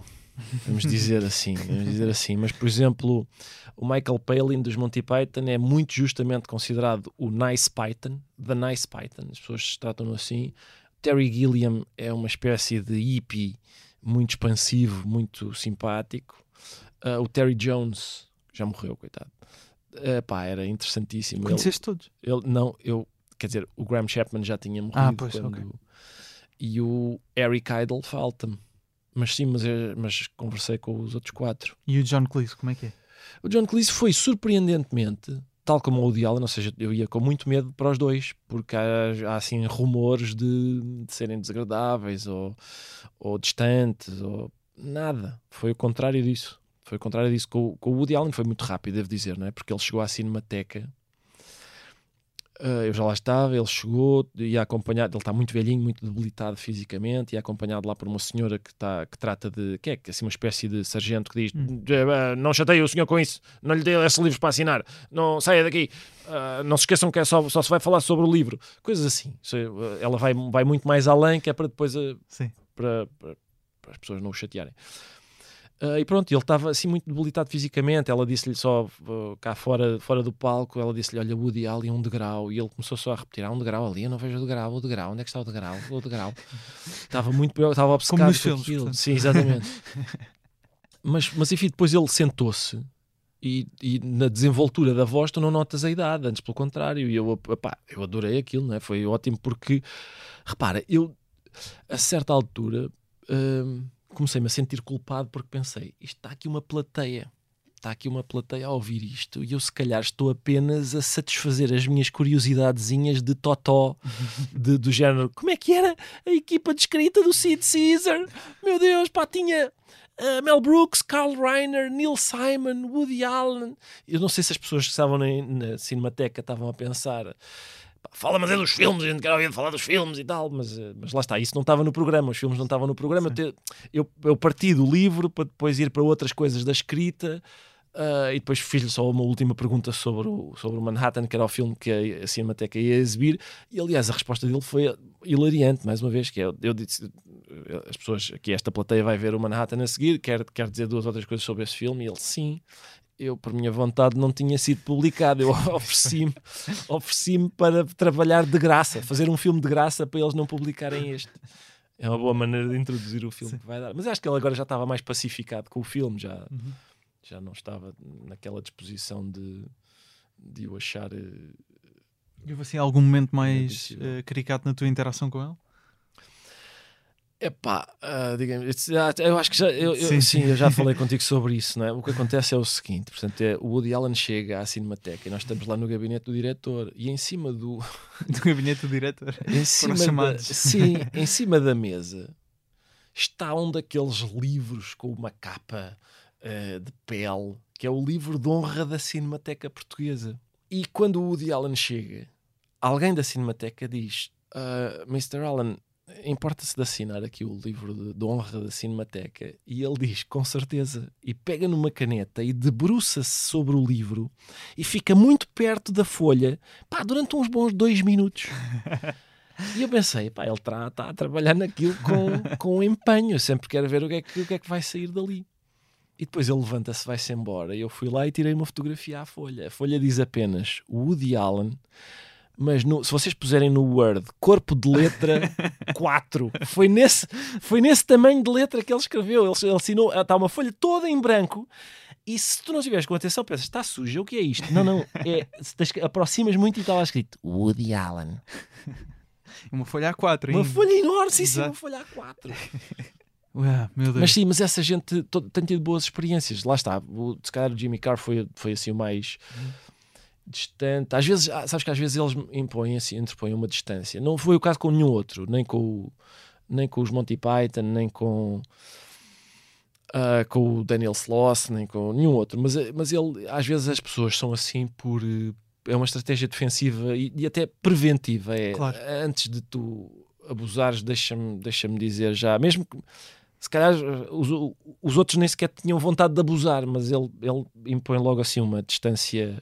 Vamos dizer assim, vamos dizer assim. Mas, por exemplo, o Michael Palin dos Monty Python é muito justamente considerado o Nice Python, The Nice Python. As pessoas tratam-no assim. Terry Gilliam é uma espécie de hippie muito expansivo, muito simpático. Uh, o Terry Jones já morreu, coitado. Uh, pá, era interessantíssimo. Conheceste todos? Ele, não, eu, quer dizer, o Graham Chapman já tinha morrido. Ah, pois, quando, ok. E o Eric Idle falta-me. Mas sim, mas, é- mas conversei com os outros quatro. E o John Cleese, como é que é? O John Cleese foi surpreendentemente, tal como o Woody Allen, ou seja, eu ia com muito medo para os dois, porque há, há, assim rumores de, de serem desagradáveis ou, ou distantes, ou nada. Foi o contrário disso. Foi o contrário disso. Com, o- com o Woody Allen foi muito rápido, devo dizer, não é? porque ele chegou à Cinemateca. Ah, eu já lá estava, ele chegou, ia acompanhado, ele está muito velhinho, muito debilitado fisicamente, e acompanhado lá por uma senhora que, está, que trata de, que é que, assim, uma espécie de sargento que diz: Hum. "Eh, não chateie o senhor com isso, não lhe dê esses livros para assinar, não saia daqui, Ah, não se esqueçam que é só, só se vai falar sobre o livro, coisas assim. É, eh, Ela vai, vai muito mais além, que é para depois eh, Sim. para, para, para as pessoas não o chatearem. Ah, e pronto, ele estava assim muito debilitado fisicamente. Ela disse-lhe só ah, cá fora, fora do palco: ela disse-lhe, Olha, Woody Allen, um degrau. E ele começou só a repetir: Há um degrau ali, eu não vejo o degrau, o degrau, onde é que está o degrau? O degrau. estava muito estava obcecado nos com filmes, aquilo. portanto. Sim, exatamente. mas, mas enfim, depois ele sentou-se. E, e na desenvoltura da voz tu não notas a idade, antes pelo contrário, e eu, epá, eu adorei aquilo, não é? foi ótimo porque, repara, eu a certa altura hum, comecei-me a sentir culpado porque pensei, isto está aqui uma plateia, está aqui uma plateia a ouvir isto e eu se calhar estou apenas a satisfazer as minhas curiosidadezinhas de totó, de- do género, como é que era a equipa de escrita do Sid Caesar? Meu Deus, pá, tinha... uh, Mel Brooks, Carl Reiner, Neil Simon, Woody Allen. Eu não sei se as pessoas que estavam na, na Cinemateca estavam a pensar "Pá, fala mas é dos filmes, a gente quer ouvir falar dos filmes e tal, mas, eh, mas lá está, isso não estava no programa, os filmes não estavam no programa. Eu, eu, eu parti do livro para depois ir para outras coisas da escrita. ah, e depois fiz-lhe só uma última pergunta sobre o, sobre o Manhattan, que era o filme que a, a Cinemateca ia exibir. E aliás, a resposta dele foi hilariante, mais uma vez. Que é, eu disse, as pessoas aqui, esta plateia vai ver o Manhattan a seguir, quer, quer dizer duas ou três coisas sobre esse filme. E ele, sim, eu, por minha vontade, não tinha sido publicado. Eu ofereci-me ofereci para trabalhar de graça, fazer um filme de graça para eles não publicarem este. É uma boa maneira de introduzir o filme Sim. que vai dar. Mas acho que ele agora já estava mais pacificado com o filme, já, Uhum. já não estava naquela disposição de, de o achar. eh, E houve assim algum momento mais eh, caricato na tua interação com ele? Epá, ah, digamos, ah, eu acho que já, eu, eu- Sim, eu já falei contigo sobre isso, não é? O que acontece é o seguinte: portanto, é, o Woody Allen chega à Cinemateca e nós estamos lá no gabinete do diretor e em cima do, Do gabinete do diretor? em cima da, sim, em cima da mesa está um daqueles livros com uma capa eh, de pele, que é o livro de honra da Cinemateca Portuguesa. E quando o Woody Allen chega, alguém da Cinemateca diz: "Ah, Mr. Allen, importa-se de assinar aqui o livro de, de honra da Cinemateca? E ele diz: Com certeza. E pega numa caneta e debruça-se sobre o livro e fica muito perto da folha, pá, durante uns bons dois minutos. E eu pensei, pá, ele está a trabalhar naquilo com, com empenho. Eu sempre quero ver o que, é que, o que é que vai sair dali. E depois ele levanta-se, vai-se embora. E eu fui lá e tirei uma fotografia à folha. A folha diz apenas Woody Allen, mas no- se vocês puserem no Word corpo de letra 4, foi nesse, foi nesse tamanho de letra que ele escreveu. Ele, ele assinou, está uma folha toda em branco. E se tu não estiveres com atenção, pensas, está suja, o que é isto? Não, não, é, aproximas muito e está lá escrito Woody Allen. Uma folha A4 Uma ainda. folha enorme, sim, sim, uma folha A4. Ué, meu Deus. Mas sim, mas essa gente tem tido boas experiências. Lá está, o, se calhar o Jimmy Carr foi, foi assim o mais distante. Às vezes, ah, sabes que às vezes eles impõem assim, interpõem uma distância. Não foi o caso com nenhum outro, nem com, nem com os Monty Python, nem com. ah, com o Daniel Sloss, nem com nenhum outro, mas, eh, mas ele, às vezes as pessoas são assim por eh, é uma estratégia defensiva e, e até preventiva. É Claro. antes de tu abusares, deixa-me deixa dizer já, mesmo que se calhar eh, os, os outros nem sequer tinham vontade de abusar, mas ele, ele impõe logo assim uma distância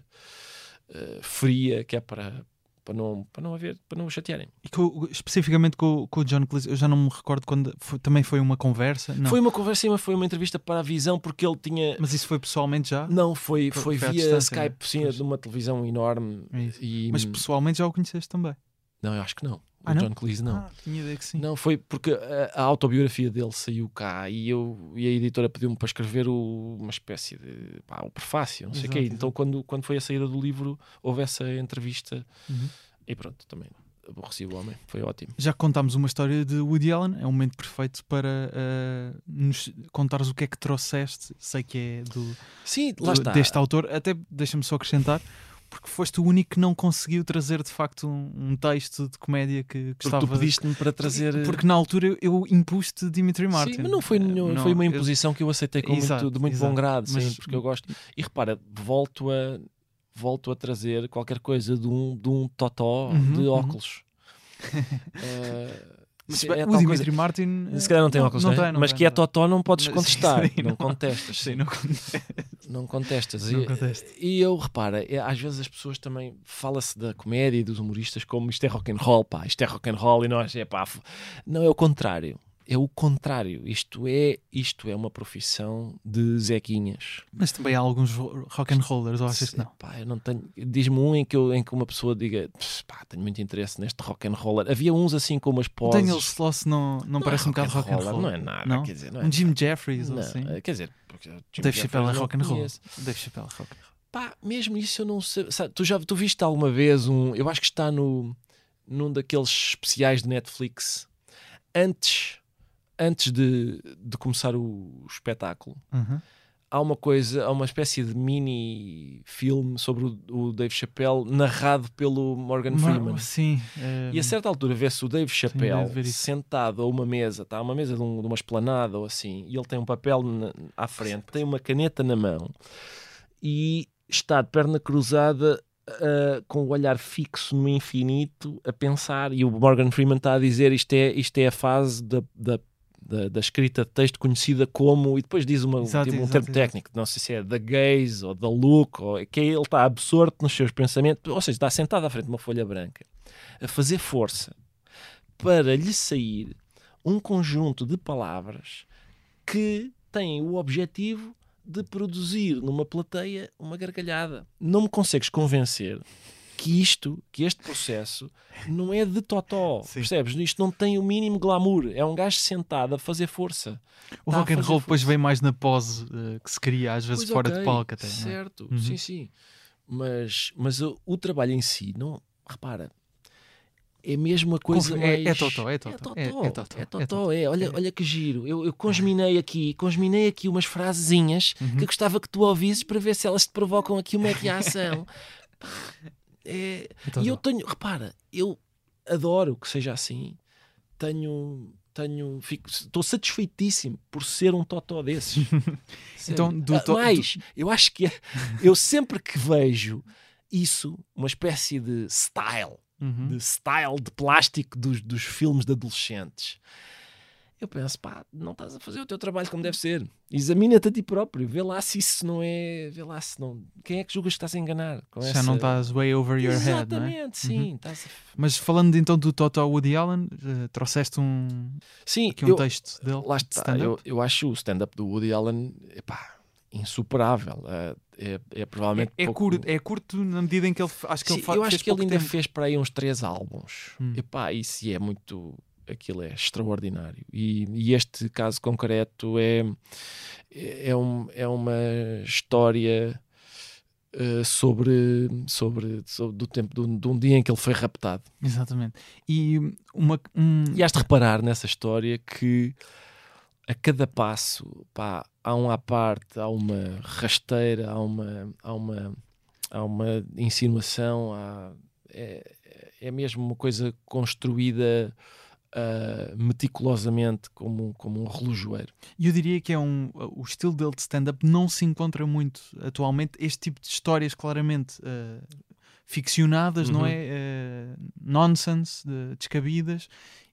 eh, fria que é para, para não, para não haver, para não o chatearem. E com, especificamente com, com o John Cleese, eu já não me recordo quando foi, também foi uma conversa. Não. Foi uma conversa, mas foi uma entrevista para a visão, porque ele tinha. Mas isso foi pessoalmente já? Não, foi, foi, foi via Skype, sim, pois. de uma televisão enorme. É e... Mas pessoalmente já o conheceste também? Não, eu acho que não. Ah, o John Cleese não. Ah, tinha ideia que sim. Não, foi porque a, a autobiografia dele saiu cá e, eu, e a editora pediu-me para escrever o, uma espécie de pá, o prefácio, não sei o quê. Então, quando, quando foi a saída do livro, houve essa entrevista uhum. e pronto, também aborreci o homem, foi ótimo. Já contámos uma história de Woody Allen, é um momento perfeito para uh, nos contares o que é que trouxeste. Sei que é do, Sim, do, deste autor, até deixa-me só acrescentar porque foste o único que não conseguiu trazer de facto um, um texto de comédia que, que estava. Tu pediste-me para trazer. Porque na altura eu, eu impus-te Dimitri Martin. Sim, mas não foi, nenhum, não, foi uma imposição eu... que eu aceitei com exato, muito, de muito exato, bom grado, mas... sim, porque eu gosto. E repara, volto a, volto a trazer qualquer coisa de um, de um totó uhum, de uhum. óculos. Uhum. uh, mas, é o Dimitri. Martin. Se calhar não tem óculos, não, não, é? tem, não mas tem, que é Totó não podes mas, contestar. Sim, não, não, contestas. Sim, não contestas. Não contestas. E, e, eu, repara, é, às vezes as pessoas também. Fala-se da comédia e dos humoristas como isto é rock and roll, pá, isto é rock and roll e nós é pá. Não, é o contrário é o contrário. Isto é, isto é uma profissão de zequinhas. Mas também há alguns rock and rollers, ou achas que não? Pá, eu não tenho. Diz-me um em que, eu, em que uma pessoa diga, pá, tenho muito interesse neste rock and roller. Havia uns assim como as poses. Daniel Sloss não, não, não parece um bocado rock and roller. Não é nada, não? quer dizer, não é um Jim Jeffries ou assim. Quer dizer, Dave Chappelle é rock and roll. Dave Chappelle é rock and roll. Pá, mesmo isso eu não sei. Sabe, tu já tu viste alguma vez um. Eu acho que está no num daqueles especiais de Netflix antes antes de, de começar o, espetáculo, uhum. há uma coisa, há uma espécie de mini filme sobre o, o Dave Chappelle narrado pelo Morgan Freeman. Sim. É... E a certa altura vê-se o Dave Chappelle sentado a uma mesa, está a uma mesa de, um, de, uma esplanada ou assim, e ele tem um papel na, à frente, tem uma caneta na mão e está de perna cruzada Uh, com o olhar fixo no infinito a pensar, e o Morgan Freeman está a dizer isto é, isto é a fase da, da da, da, escrita de texto conhecida como, e depois diz uma, exato, tipo, um exato, termo exato. técnico, não sei se é da gaze ou da look, ou, que é, ele está absorto nos seus pensamentos, ou seja, está sentado à frente de uma folha branca, a fazer força para lhe sair um conjunto de palavras que têm o objetivo de produzir numa plateia uma gargalhada. Não me consegues convencer que isto, que este processo não é de totó, Sim. percebes? Isto não tem o mínimo glamour, é um gajo sentado a fazer força. O rock and roll depois vem mais na pose uh, que se cria às vezes pois fora okay, de palco até. É? Certo, é? uhum. sim, sim. Mas, mas o, o, trabalho em si, não, repara, é mesmo a coisa é, mais... É totó, é totó. É totó, é, é, totó, é, totó, é, olha, olha que giro. Eu, eu consminei aqui, consminei aqui umas frasezinhas uhum. que gostava que tu ouvisses para ver se elas te provocam aqui uma reação. É, então, e eu tenho, repara, eu adoro que seja assim. Tenho, tenho, fico, estou satisfeitíssimo por ser um totó desses. então, do to... mais, eu acho que é, eu sempre que vejo isso, uma espécie de style, uhum. de style de plástico dos, dos filmes de adolescentes eu penso, pá, não estás a fazer o teu trabalho como deve ser. Examina-te a ti próprio, vê lá se isso não é. Vê lá se não. Quem é que julgas que estás a enganar? Já essa... não estás way over your Exatamente, head. Exatamente, sim. Uhum. A... Mas falando então do Toto Woody Allen, uh, trouxeste um, sim, aqui um eu, texto dele. Lá está, eu, eu acho o stand-up do Woody Allen epá, insuperável. Uh, é, é, provavelmente. É, é pouco... curto, é curto na medida em que ele acho que Sim, ele faz. Eu acho que ele ainda tempo. fez para aí uns três álbuns. Hum. Epá, isso é muito aquilo é extraordinário. E, e, este caso concreto é, é, um, é uma história uh, sobre, sobre, sobre do tempo de um, de um, dia em que ele foi raptado. Exatamente. E, uma, um... e has de reparar nessa história que a cada passo pá, há um à parte, há uma rasteira, há uma, há uma, há uma insinuação, há, é, é mesmo uma coisa construída uh, meticulosamente como, como um relojoeiro. E eu diria que é um, o estilo dele de stand-up não se encontra muito atualmente. Este tipo de histórias claramente uh, ficcionadas, uhum. não é? Uh, nonsense, de, descabidas.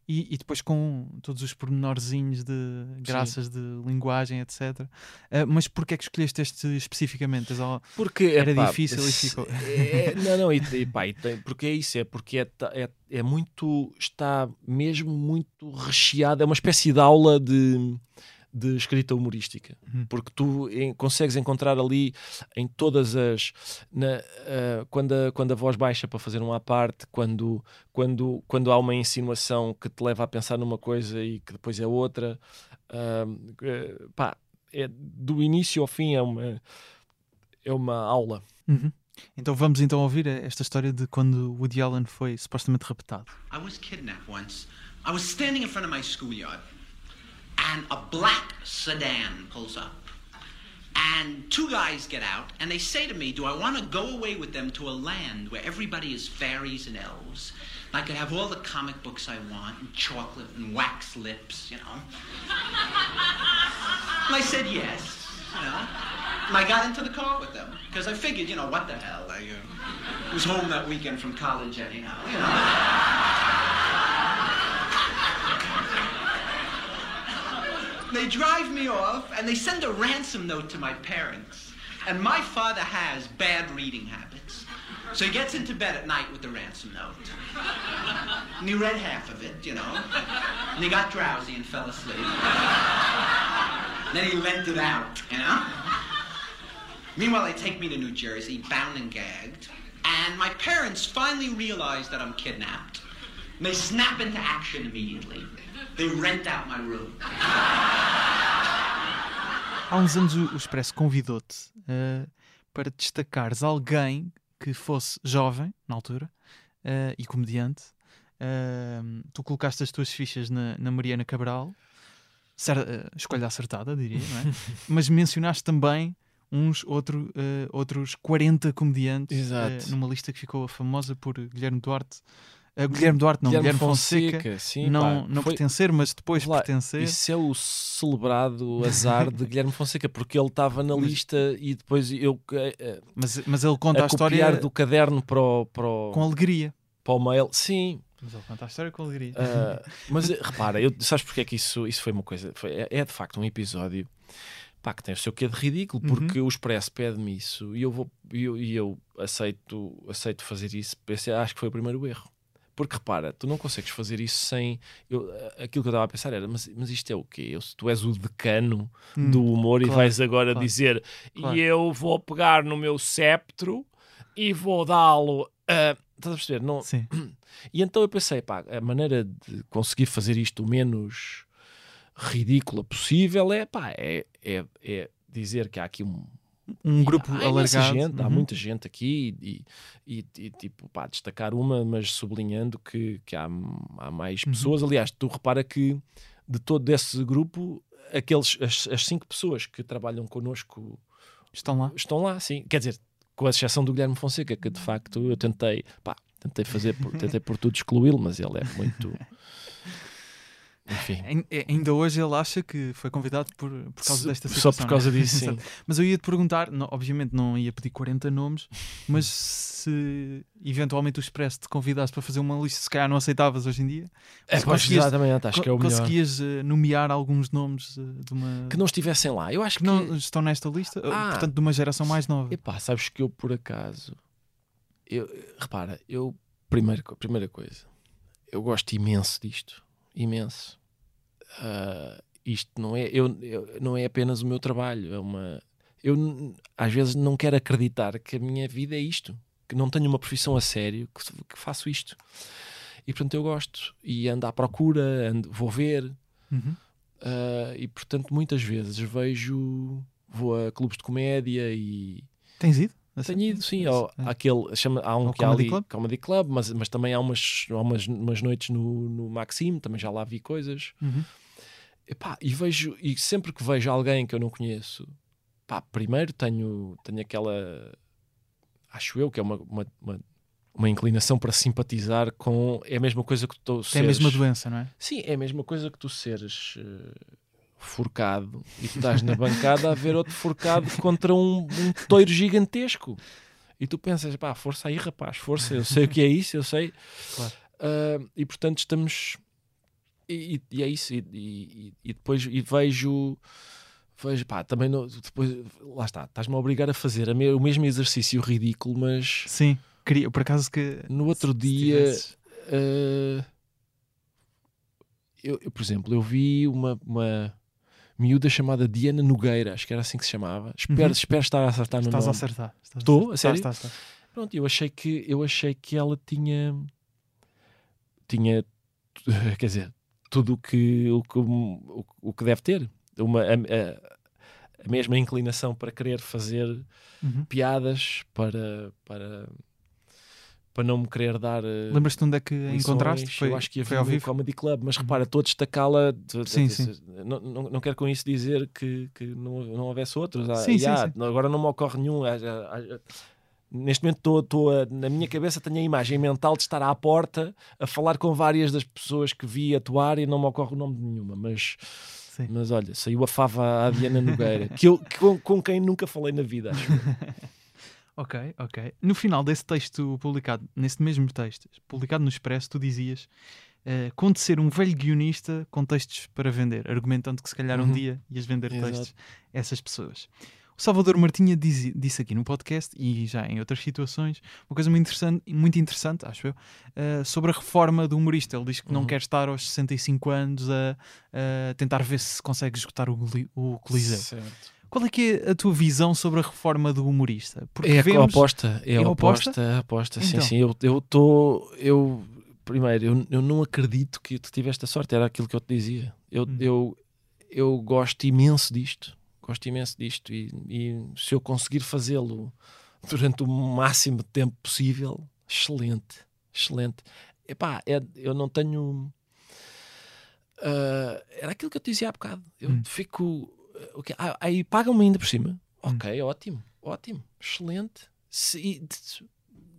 E, e, depois com todos os pormenorzinhos de graças Sim. de linguagem, etc. Uh, mas porquê é que escolheste este especificamente? Porque era epá, difícil e ficou. É, não, não, e, e, pá, e tem, porque é isso, é porque é, é, é muito, está mesmo muito recheado, é uma espécie de aula de de escrita humorística, uhum. porque tu em, consegues encontrar ali em todas as na, uh, quando, a, quando a voz baixa para fazer uma parte, quando, quando, quando há uma insinuação que te leva a pensar numa coisa e que depois é outra, uh, uh, pá, é, do início ao fim é uma, é uma aula. Uhum. Então vamos então ouvir esta história de quando Woody Allen foi supostamente raptado. I was kidnapped once. I was standing in front of my schoolyard. And a black sedan pulls up. And two guys get out, and they say to me, Do I want to go away with them to a land where everybody is fairies and elves? And I could have all the comic books I want, and chocolate and wax lips, you know? and I said yes, you know? And I got into the car with them, because I figured, you know, what the hell? I uh, was home that weekend from college anyhow, you know? They drive me off and they send a ransom note to my parents. And my father has bad reading habits. So he gets into bed at night with the ransom note. And he read half of it, you know. And he got drowsy and fell asleep. And then he lent it out, you know. Meanwhile, they take me to New Jersey, bound and gagged. And my parents finally realize that I'm kidnapped. And they snap into action immediately. They rent out my room. Há uns anos o Expresso convidou-te uh, para destacares alguém que fosse jovem, na altura, uh, e comediante. Uh, tu colocaste as tuas fichas na, na Mariana Cabral, Cer escolha acertada, diria, não é? mas mencionaste também uns outro, outros 40 comediantes numa lista que ficou famosa por Guilherme Duarte. Uh, Guilherme Duarte, não, Guilherme, Guilherme Fonseca, Fonseca sim, não, pá, não foi... pertencer, mas depois lá, pertencer. Isso é o celebrado azar de Guilherme Fonseca, porque ele estava na lista e depois eu. Uh, mas, mas ele conta a, a história. do caderno para o, para o, Com alegria. Para o mail, sim. Mas ele conta a história com alegria. Uh, mas repara, eu, sabes porque é que isso, isso foi uma coisa? Foi, é, é de facto um episódio pá, que tem o seu quê de ridículo, porque uhum. o Expresso pede-me isso e eu, vou, eu, eu aceito, aceito fazer isso. Pensei, acho que foi o primeiro erro. Porque repara, tu não consegues fazer isso sem. Eu, aquilo que eu estava a pensar era, mas, mas isto é o quê? Eu, tu és o decano hum, do humor claro, e vais agora claro, dizer claro. e eu vou pegar no meu sceptro e vou dá-lo. Estás a perceber? Não... Sim. E então eu pensei, pá, a maneira de conseguir fazer isto o menos ridícula possível é, pá, é, é, é dizer que há aqui um, um grupo há alargado. Gente, uhum. Há muita gente aqui e, e, e, tipo, pá, destacar uma, mas sublinhando que, que há, há mais uhum. pessoas. Aliás, tu repara que de todo esse grupo, aqueles, as, as cinco pessoas que trabalham connosco estão lá. Estão lá, sim. Quer dizer, com a exceção do Guilherme Fonseca, que de facto eu tentei, pá, tentei fazer, tentei por tudo excluí-lo, mas ele é muito. Enfim. É, ainda hoje ele acha que foi convidado por, por causa desta situação. Só por causa disso, sim. mas eu ia te perguntar, não, obviamente não ia pedir 40 nomes, mas se eventualmente o Expresso te convidasse para fazer uma lista, se calhar não aceitavas hoje em dia. É, conseguias, exatamente, acho que é o melhor. Conseguias uh, nomear alguns nomes uh, de uma. Que não estivessem lá. Eu acho que, que não estão nesta lista, ah, portanto, de uma geração mais nova. Epá, sabes que eu por acaso. Eu, repara, eu. Primeira, primeira coisa, eu gosto imenso disto. Imenso uh, isto não é, eu, eu, não é apenas o meu trabalho, é uma. Eu às vezes não quero acreditar que a minha vida é isto, que não tenho uma profissão a sério, que, que faço isto. E portanto eu gosto e ando à procura, ando, vou ver. Uhum. Uh, e portanto muitas vezes vejo, vou a clubes de comédia e. Tens ido? Tenho ido, sim. Ao, é. aquele, chama, há um que há ali, Club? Comedy Club, mas, mas também há umas, há umas, umas noites no, no Maxime, também já lá vi coisas. Uhum. Epá, e vejo, e sempre que vejo alguém que eu não conheço, pá, primeiro tenho, tenho aquela, acho eu que é uma, uma, uma, uma inclinação para simpatizar com, é a mesma coisa que tu seres... É a mesma doença, não é? Sim, é a mesma coisa que tu seres uh, forcado e tu estás na bancada a ver outro forcado contra um, um toiro gigantesco. E tu pensas, pá, força aí, rapaz, força, eu sei o que é isso, eu sei. Claro. Uh, e portanto estamos E, e é isso. E, e, e, depois e vejo. Vejo, pá, também não, depois, lá está, estás-me a obrigar a fazer a me, o mesmo exercício ridículo, mas. Sim, queria, por acaso que. No outro dia. Uh, eu, eu, por exemplo, eu vi uma, uma miúda chamada Diana Nogueira, acho que era assim que se chamava. Espero, uhum. espero estar a acertar no estás nome. A acertar, estás Estou? A, a sério? Estás, estás, estás. Pronto, eu achei que eu achei que ela tinha tinha quer dizer, tudo que, o que o, o que deve ter. Uma, a, a, a mesma inclinação para querer fazer uhum. piadas, para, para para não me querer dar. Uh, Lembras-te onde é que lições, encontraste? Foi, eu acho que foi ao vivo. Comedy Club, mas uhum. repara, todos destacá-la. Sim, sim. Não, não, não quero com isso dizer que, que não, não houvesse outros. Ah, sim, sim, sim, Agora não me ocorre nenhum. Ah, ah, neste momento estou na minha cabeça tenho a imagem mental de estar à porta a falar com várias das pessoas que vi atuar e não me ocorre o nome de nenhuma, mas Sim. mas olha, saiu a fava à Diana Nogueira, que eu, com, com quem nunca falei na vida, acho. Ok, ok. No final desse texto publicado, nesse mesmo texto, publicado no Expresso, tu dizias uh, conte ser um velho guionista com textos para vender, argumentando que se calhar um uhum. dia ias vender Exato. textos a essas pessoas. O Salvador Martinha diz, disse aqui no podcast e já em outras situações uma coisa muito interessante, muito interessante acho eu, uh, sobre a reforma do humorista. Ele diz que uhum. não quer estar aos 65 anos a, a tentar ver se consegue esgotar o, o Coliseu. Certo. Qual é que é a tua visão sobre a reforma do humorista? Porque é vemos... a aposta, é, é a aposta, a aposta, sim, então. sim. Eu estou, eu, primeiro, eu, eu não acredito que tu tiveste a sorte, era aquilo que eu te dizia. Eu, hum. eu, eu gosto imenso disto, gosto imenso disto e, e se eu conseguir fazê-lo durante o máximo de tempo possível, excelente, excelente. Epá, é, eu não tenho. Uh, era aquilo que eu te dizia há bocado. Eu hum. fico okay, ah, aí pagam-me ainda por cima. Hum. Ok, ótimo, ótimo, excelente. Se,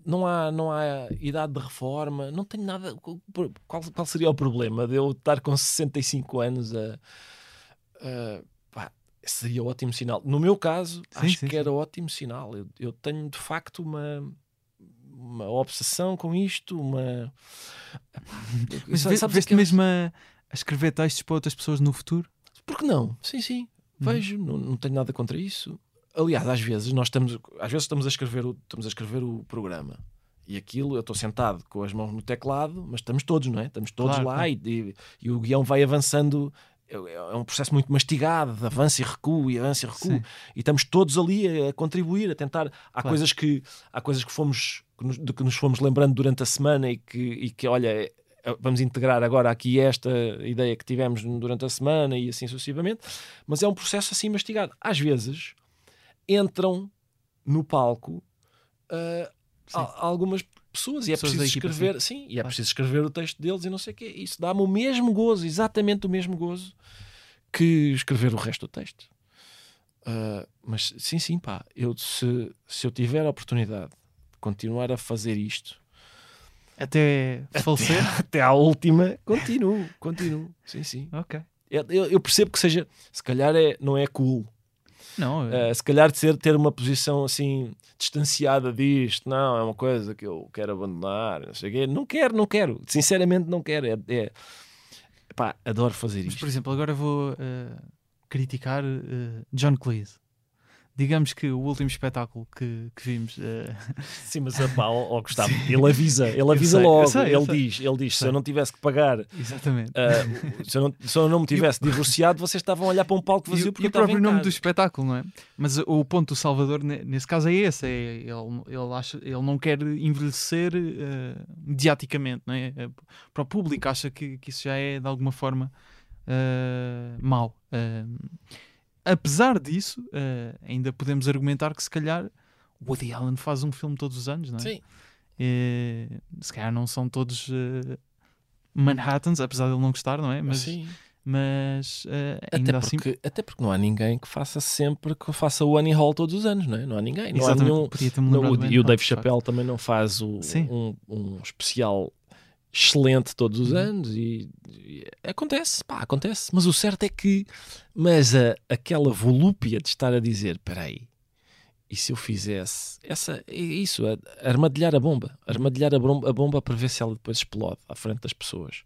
não há, não há idade de reforma, não tenho nada. Qual, qual seria o problema de eu estar com 65 anos a. a seria ótimo sinal. No meu caso, sim, acho sim, que era ótimo sinal. Eu, eu tenho de facto uma uma obsessão com isto, uma. Mas veste mesmo a, a escrever textos para outras pessoas no futuro? Porque não? Sim, sim. Uhum. Vejo, não, não tenho nada contra isso. Aliás, às vezes nós estamos, às vezes estamos a escrever o, estamos a escrever o programa e aquilo eu estou sentado com as mãos no teclado, mas estamos todos, não é? Estamos todos claro, lá. E, e, e, o guião vai avançando. É, é um processo muito mastigado, de avanço e recuo e avanço e recuo, Sim. e estamos todos ali a contribuir, a tentar. Há claro. coisas que há coisas que fomos que nos, de que nos fomos lembrando durante a semana e que, e que olha, eh, vamos integrar agora aqui esta ideia que tivemos durante a semana e assim sucessivamente, mas é um processo assim mastigado. Às vezes entram no palco uh, algumas pessoas e é preciso escrever, sim, e é preciso escrever o texto deles e não sei o quê. Isso dá-me o mesmo gozo, exatamente o mesmo gozo que escrever o resto do texto. Uh, mas sim, sim, pá, eu se, se eu tiver a oportunidade de continuar a fazer isto até falecer? Até, até à última, continuo, continuo. Sim, sim. Ok. Eu, eu, percebo que seja, se calhar é, não é cool. Não, uh, se calhar de ser, ter uma posição assim distanciada disto, não, é uma coisa que eu quero abandonar, não sei quê. Não quero, não quero, sinceramente não quero. É, é pá, adoro fazer Mas, isto. Por exemplo, agora vou uh, criticar uh, John Cleese digamos que o último espetáculo que, que vimos. Uh... Sim, mas a pau, Gustavo, ele avisa, ele avisa sei, logo, sei, ele, diz, ele diz: se eu não tivesse que pagar, Exatamente. Uh, se, eu não, se eu não me tivesse divorciado, vocês estavam a olhar para um palco vazio porque e o próprio nome do espetáculo, não é? Mas o ponto do Salvador, nesse caso, é esse: é, ele, ele, acha, ele não quer envelhecer uh, mediaticamente, não é? Para o público, acha que, que isso já é de alguma forma uh, mau. Uh, apesar disso, uh, ainda podemos argumentar que se calhar Woody Allen faz um filme todos os anos, não é? Sim. Uh, se calhar não são todos uh, Manhattans, apesar de ele não gostar, não é? Mas, Sim. mas ainda até assim... porque, Até porque não há ninguém que faça sempre que faça o Annie Hall todos os anos, não é? Não há ninguém. Não há nenhum, não, e o Dave Chappelle também não faz o, um, um especial excelente todos os uhum. anos e, e, acontece, pá, acontece. Mas o certo é que, mas a, aquela volúpia de estar a dizer, peraí, e se eu fizesse essa, é isso, a, armadilhar a bomba, armadilhar a bomba, a bomba para ver se ela depois explode à frente das pessoas.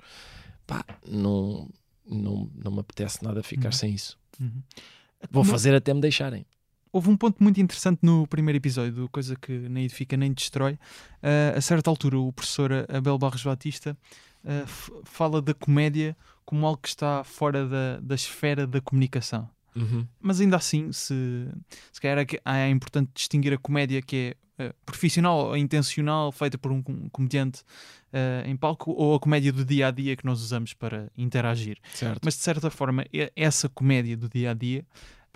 pá, não, não, não me apetece nada ficar Uhum. sem isso. Uhum. Vou fazer até me deixarem. Houve um ponto muito interessante no primeiro episódio, coisa que nem edifica nem destrói. Ah, a certa altura, o professor Abel Barros Batista f- fala da comédia como algo que está fora da, da esfera da comunicação. Mas ainda assim, se, se calhar é, é importante distinguir a comédia que é eh, profissional ou intencional, feita por um com- comediante em palco, ou a comédia do dia a dia que nós usamos para interagir. Certo. Mas de certa forma, essa comédia do dia a dia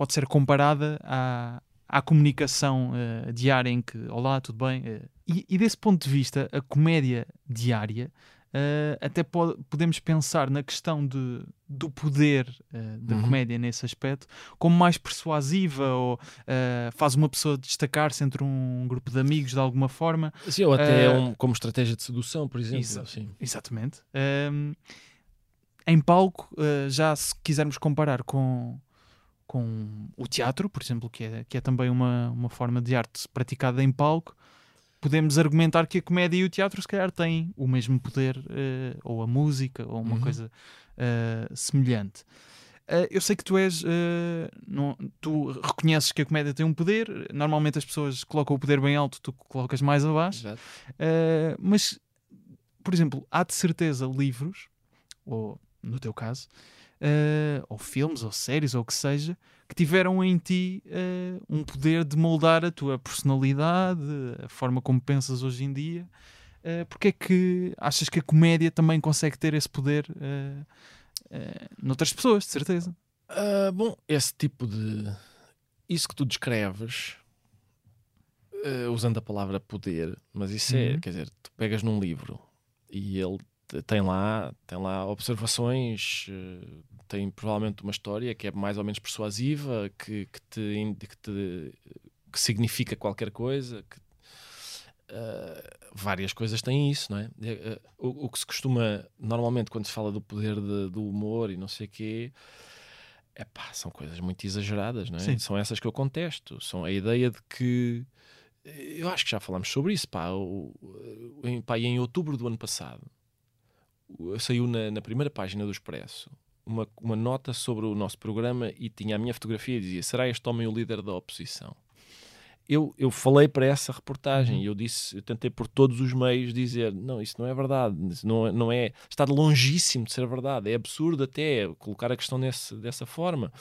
pode ser comparada à, à comunicação eh, diária em que, olá, tudo bem? Eh, e, e desse ponto de vista, a comédia diária. eh, até po- podemos pensar na questão de, do poder da Uhum. comédia nesse aspecto como mais persuasiva ou faz uma pessoa destacar-se entre um grupo de amigos de alguma forma. Sim, ou até um- como estratégia de sedução, por exemplo. Sim. Exatamente. Ahm, em palco, já se quisermos comparar com, com o teatro, por exemplo, que é, que é também uma, uma forma de arte praticada em palco, podemos argumentar que a comédia e o teatro se calhar têm o mesmo poder, ah, ou a música, ou uma Uhum. coisa ah, semelhante. Ah, eu sei que tu és, não- tu reconheces que a comédia tem um poder. Normalmente as pessoas colocam o poder bem alto, tu colocas mais abaixo. Uh, mas, por exemplo, há de certeza livros, ou no teu caso, uh, ou filmes, ou séries, ou o que seja, que tiveram em ti uh, um poder de moldar a tua personalidade, a forma como pensas hoje em dia. Uh, porque é que achas que a comédia também consegue ter esse poder uh, uh, noutras pessoas, de certeza? Ah, bom, esse tipo de. Isso que tu descreves, usando a palavra poder, mas isso é, Uhum. quer dizer, tu pegas num livro e ele tem lá, tem lá observações, eh, tem provavelmente uma história que é mais ou menos persuasiva, que, que, te, que, te- que significa qualquer coisa, que, ah, várias coisas têm isso, não é? Eh, O, o que se costuma, normalmente, quando se fala do poder de- do humor e não sei o quê, epá, são coisas muito exageradas, não é? Sim. São essas que eu contesto. São a ideia de que. Eu acho que já falamos sobre isso, pá. O, em, pá, em outubro do ano passado saiu na, na primeira página do Expresso uma, uma nota sobre o nosso programa e tinha a minha fotografia e dizia: Será este homem o líder da oposição? Eu, eu falei para essa reportagem e eu disse, eu tentei por todos os meios dizer: não, isso não é verdade, não, é- não é, está longíssimo de ser verdade, é absurdo até colocar a questão nesse, dessa forma.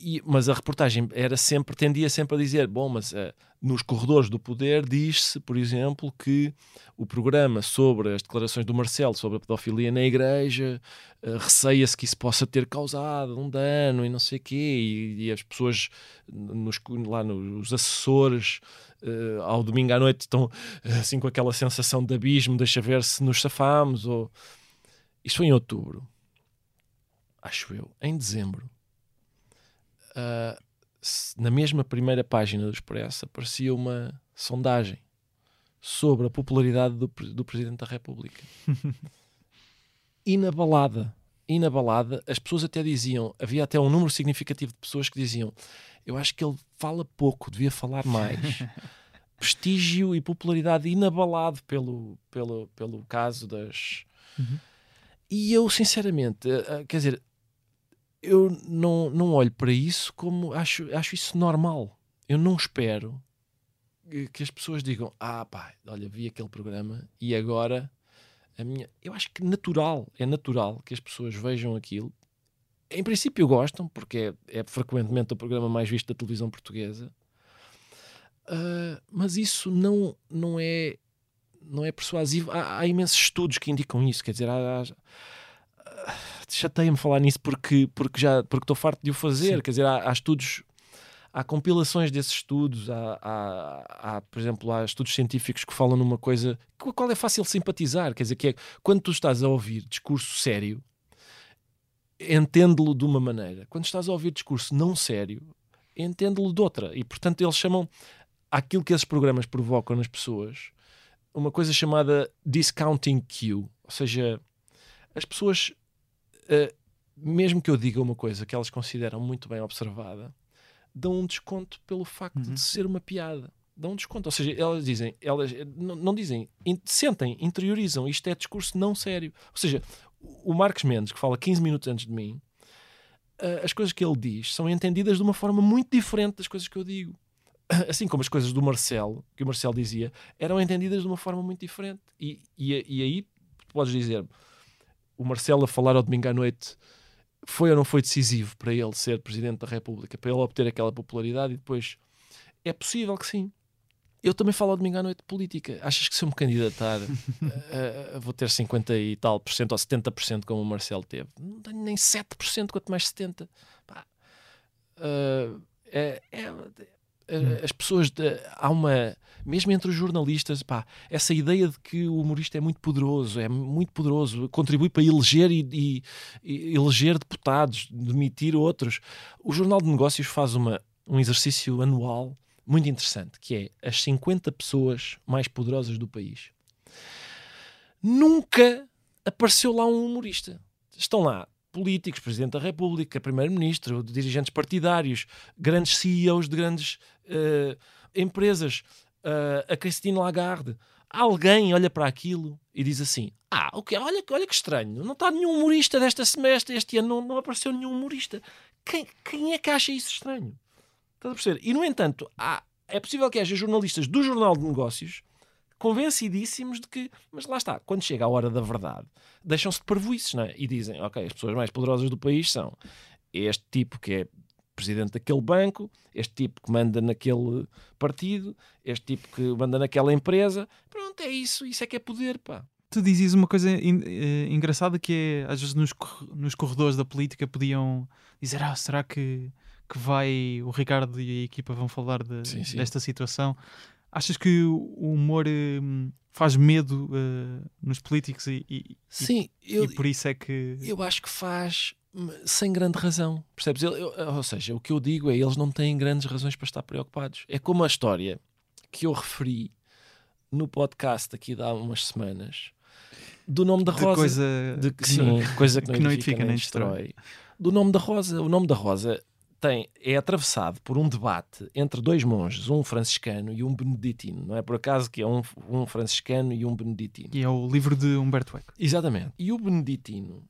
E- mas a reportagem era sempre, tendia sempre a dizer: bom, mas eh, nos corredores do poder diz-se, por exemplo, que o programa sobre as declarações do Marcelo sobre a pedofilia na igreja eh, receia-se que isso possa ter causado um dano e não sei o quê, e, e as pessoas nos, lá nos assessores eh, ao domingo à noite estão assim com aquela sensação de abismo, deixa ver se nos safamos. Ou... Isto foi em outubro, acho eu, em dezembro. Se- na mesma primeira página do Expresso aparecia uma sondagem sobre a popularidade do, do Presidente da República. inabalada. Inabalada. As pessoas até diziam, havia até um número significativo de pessoas que diziam: Eu acho que ele fala pouco, devia falar mais. Prestígio e popularidade inabalado pelo, pelo, pelo caso das. Uhum. E eu, sinceramente, eh, quer dizer, eu não, não olho para isso como acho, acho isso normal. Eu não espero que- as pessoas digam: Ah, pá, olha, vi aquele programa e agora a minha. Eu acho que natural, é natural que as pessoas vejam aquilo. Em princípio gostam, porque é, é frequentemente o programa mais visto da televisão portuguesa. Ah, mas isso não, não é não é persuasivo. Há, há imensos estudos que indicam isso. Quer dizer, há, há, chateia-me falar nisso porque, porque já porque estou farto de o fazer. Sim. Quer dizer, há, há estudos, há compilações desses estudos, há, há, há, por exemplo, há estudos científicos que falam numa coisa com a qual é fácil simpatizar. Quer dizer, que é quando tu estás a ouvir discurso sério, entende-lo de uma maneira. Quando estás a ouvir discurso não sério, entende-lo de outra. E, portanto, eles chamam aquilo que esses programas provocam nas pessoas uma coisa chamada discounting cue. Ou seja, as pessoas, eh, mesmo que eu diga uma coisa que elas consideram muito bem observada, dão um desconto pelo facto Uhum. de ser uma piada. Dão um desconto. Ou seja, elas dizem, elas não, não dizem, in- sentem, interiorizam. Isto é discurso não sério. Ou seja, o Marcos Mendes, que fala 15 minutos antes de mim, uh, as coisas que ele diz são entendidas de uma forma muito diferente das coisas que eu digo. Assim como as coisas do Marcelo, que o Marcelo dizia, eram entendidas de uma forma muito diferente. E, e, e aí podes dizer o Marcelo a falar ao domingo à noite foi ou não foi decisivo para ele ser Presidente da República, para ele obter aquela popularidade e depois é possível que sim. Eu também falo ao domingo à noite de política. Achas que se eu me candidatar uh, uh, vou ter 50 e tal por cento ou 70% como o Marcelo teve? Não tenho nem 7%, quanto mais 70%. Pá, uh, é, é. As pessoas há uma mesmo entre os jornalistas pá, essa ideia de que o humorista é muito poderoso é muito poderoso contribui para eleger e, e eleger deputados demitir outros. O jornal de negócios faz uma um exercício anual muito interessante que é as 50 pessoas mais poderosas do país. Nunca apareceu lá um humorista. Estão lá políticos, Presidente da República, Primeiro-Ministro, dirigentes partidários, grandes CEOs de grandes uh, empresas, uh, a Christine Lagarde. Alguém olha para aquilo e diz assim: Ah, okay, olha, olha que estranho, não está nenhum humorista desta semestre, este ano não, não apareceu nenhum humorista. Quem, quem é que acha isso estranho? Estás a perceber? E no entanto, há, é possível que haja jornalistas do Jornal de Negócios convencidíssimos de que, mas lá está, quando chega a hora da verdade, deixam-se de parvoices, não é? E dizem, ok, as pessoas mais poderosas do país são este tipo que é presidente daquele banco, este tipo que manda naquele partido, este tipo que manda naquela empresa. Pronto, é isso, isso é que é poder, pá. Tu dizias uma coisa in, uh, engraçada que é, às vezes nos, nos corredores da política podiam dizer, ah, será que, que vai, o Ricardo e a equipa vão falar de, sim, sim. desta situação? Achas que o humor uh, faz medo uh, nos políticos e, e, Sim, e, eu, e por isso é que. Eu acho que faz sem grande razão, percebes? Eu, eu, ou seja, o que eu digo é eles não têm grandes razões para estar preocupados. É como a história que eu referi no podcast aqui há umas semanas do nome da Rosa. De coisa de, que, sim, não, coisa que não, que não edifica, nem destrói. Do nome da Rosa. O nome da Rosa tem, é atravessado por um debate entre dois monges, um franciscano e um beneditino. Não é por acaso que é um, um franciscano e um beneditino. E é o livro de Humberto Eco. Exatamente. E o beneditino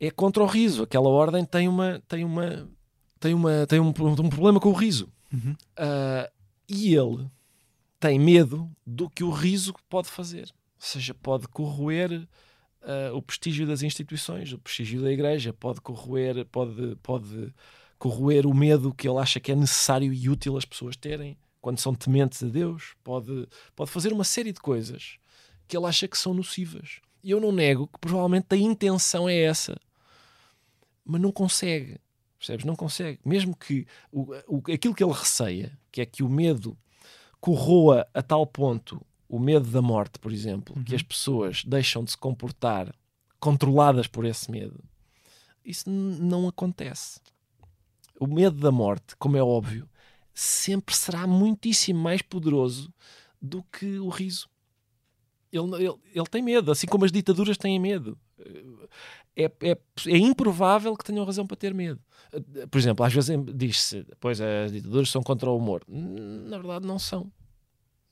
é contra o riso. Aquela ordem tem uma tem uma tem uma tem um, um problema com o riso. Uhum. Uh, e ele tem medo do que o riso pode fazer. Ou seja, pode corroer uh, o prestígio das instituições, o prestígio da igreja, pode corroer, pode, pode corroer o medo que ele acha que é necessário e útil as pessoas terem quando são tementes a Deus, pode, pode fazer uma série de coisas que ele acha que são nocivas. E eu não nego que provavelmente a intenção é essa, mas não consegue. Percebes? Não consegue. Mesmo que o, o, aquilo que ele receia, que é que o medo corroa a tal ponto o medo da morte, por exemplo, uhum. que as pessoas deixam de se comportar controladas por esse medo, isso não acontece. O medo da morte, como é óbvio, sempre será muitíssimo mais poderoso do que o riso. Ele, ele, ele tem medo, assim como as ditaduras têm medo. É, é, é, improvável que tenham razão para ter medo. Por exemplo, às vezes diz-se, pois as ditaduras são contra o humor. Na verdade, não são.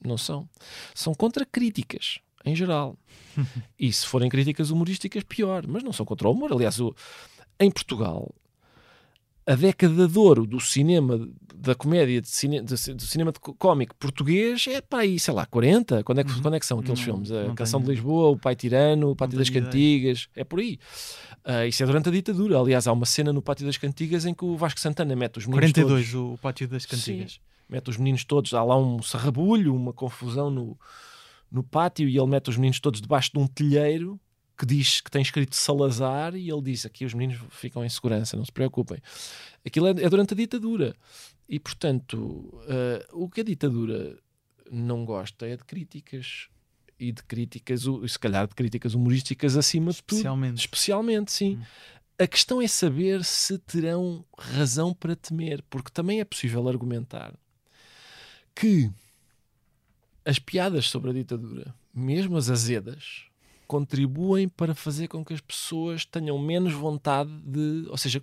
Não são. São contra críticas, em geral. e se forem críticas humorísticas, pior. Mas não são contra o humor. Aliás, o, em Portugal, a década de ouro do cinema, da comédia, de cine, do cinema de cómico português é para aí, sei lá, 40? Quando é que, uhum. quando é que são aqueles não, filmes? A Canção de Lisboa, O Pai Tirano, O Pátio das Cantigas, é por aí. Uh, isso é durante a ditadura. Aliás, há uma cena no Pátio das Cantigas em que o Vasco Santana mete os meninos 42, todos. o Pátio das Cantigas. Sim mete os meninos todos, há lá um sarrabulho, uma confusão no, no pátio, e ele mete os meninos todos debaixo de um telheiro que diz que tem escrito Salazar, e ele diz aqui os meninos ficam em segurança, não se preocupem. Aquilo é, é durante a ditadura. E, portanto, uh, o que a ditadura não gosta é de críticas e de críticas, se calhar de críticas humorísticas acima de tudo. Especialmente. Especialmente, sim. Hum. A questão é saber se terão razão para temer, porque também é possível argumentar que as piadas sobre a ditadura, mesmo as azedas, contribuem para fazer com que as pessoas tenham menos vontade de, ou seja,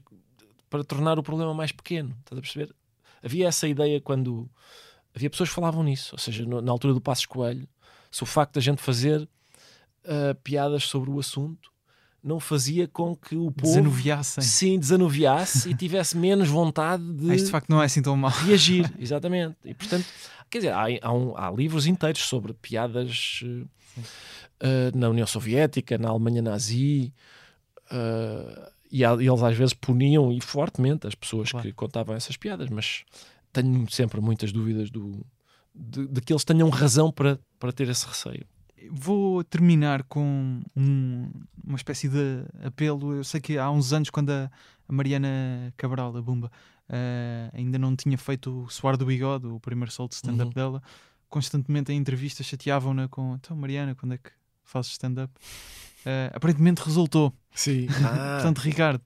para tornar o problema mais pequeno. Estás a perceber? Havia essa ideia quando havia pessoas que falavam nisso, ou seja, no, na altura do Passos Coelho, se o facto da gente fazer uh, piadas sobre o assunto não fazia com que o povo desanuviassem. sim desanuviasse e tivesse menos vontade de Ah, Isto de facto não é assim tão mal. reagir, exatamente. E portanto, quer dizer, há, há, um- há livros inteiros sobre piadas eh, na União Soviética, na Alemanha nazi, eh, e, há- e eles às vezes puniam e fortemente as pessoas Claro. que contavam essas piadas, mas tenho sempre muitas dúvidas do, de, de que eles tenham razão para, para ter esse receio. Vou terminar com um- uma espécie de apelo. Eu sei que há uns anos, quando a, a Mariana Cabral, a Bumba, eh, ainda não tinha feito o Suar do Bigode, o primeiro solo de stand-up Uhum. dela, constantemente em entrevistas chateavam-na com então, Mariana, quando é que fazes stand-up? Eh, aparentemente resultou. Sim. Ah, Portanto, Ricardo,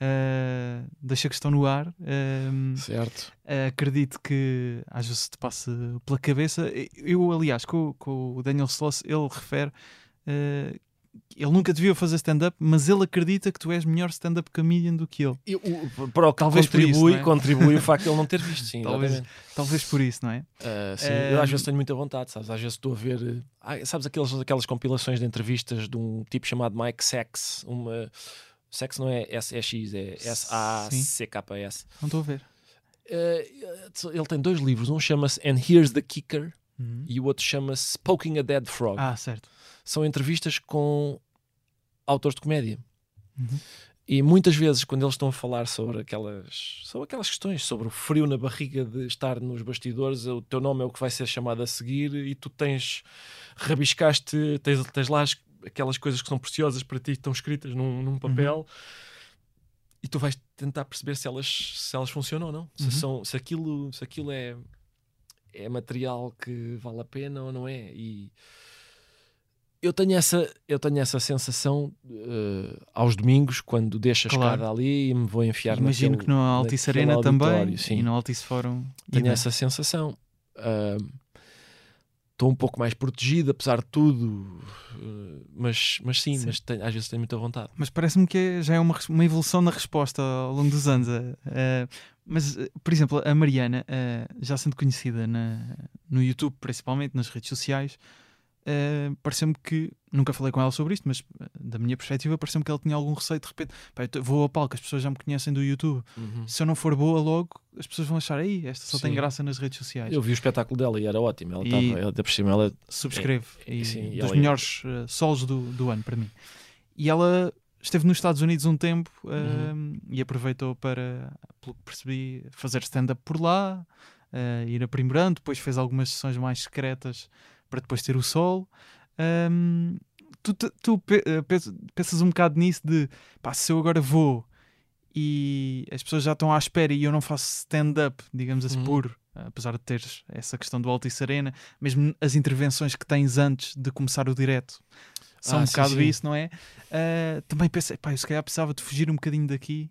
eh, deixa a questão no ar. eh, certo. acredito que às vezes te passe pela cabeça. Eu, aliás, com, com o Daniel Sloss, ele refere. eh, ele nunca devia fazer stand-up, mas ele acredita que tu és melhor stand-up comedian do que ele. E o- para o que Talvez isso, contribui, não é? contribui o facto de ele não ter visto, sim, Talvez. exatamente. Talvez por isso, não é? Uh, sim, Eh, eu às vezes tenho muita vontade, sabes? Às vezes estou a ver, sabes, aqueles, aquelas compilações de entrevistas de um tipo chamado Mike Sachs. Uma, Sachs não é S-E-X, é S-A-C-K-S. Não estou a ver. Eh, ele tem dois livros, um chama-se And Here's the Kicker Uhum. e o outro chama-se Poking a Dead Frog. Ah, certo. São entrevistas com autores de comédia. Uhum. E muitas vezes, quando eles estão a falar sobre aquelas, sobre aquelas questões, sobre o frio na barriga de estar nos bastidores, o teu nome é o que vai ser chamado a seguir e tu tens, rabiscaste, tens, tens lá as- aquelas coisas que são preciosas para ti, estão escritas num, num papel e tu vais tentar perceber se elas, se elas funcionam ou não. Se, Uhum. são, se aquilo, se aquilo é, é material que vale a pena ou não é. E eu tenho essa, eu tenho essa sensação eh, aos domingos, quando deixo a Claro. escada ali e me vou enfiar Imagino naquele- que no Altice Arena também e no Altice Fórum. Tenho essa sensação. Ahm, Estou um pouco mais protegido, apesar de tudo, eh, mas, mas sim, Sim. mas tenho- às vezes tenho muita vontade. Mas parece-me que já é uma, uma evolução na resposta ao longo dos anos. eh, mas, por exemplo, a Mariana, eh, já sendo conhecida na- no YouTube, principalmente nas redes sociais, eh, pareceu-me que, nunca falei com ela sobre isto, mas eh, da minha perspectiva, pareceu-me que ela tinha algum receio de repente. "Pá, vou ao palco, as pessoas já me conhecem do YouTube. Se eu não for boa logo, as pessoas vão achar, aí, esta só tem Sim. graça nas redes sociais. Eu vi o espetáculo dela e era ótimo. Ela estava, por cima, ela subscrevo. É, e sim, e dos é- melhores eh, solos do, do ano para mim. E ela esteve nos Estados Unidos um tempo Uhum. eh, e aproveitou para, pelo que percebi, fazer stand-up por lá, ir aprimorando. Depois fez algumas sessões mais secretas para depois ter o solo. Ahm, tu tu pe- eh, pens- pensas um bocado nisso de pá, se eu agora vou e as pessoas já estão à espera e eu não faço stand-up, digamos assim, Uhum. puro, apesar de teres essa questão do Altice Arena, mesmo as intervenções que tens antes de começar o direto são Ah, um sim, bocado sim. isso, não é? Ah, também pensei, pá, eu se calhar precisava de fugir um bocadinho daqui,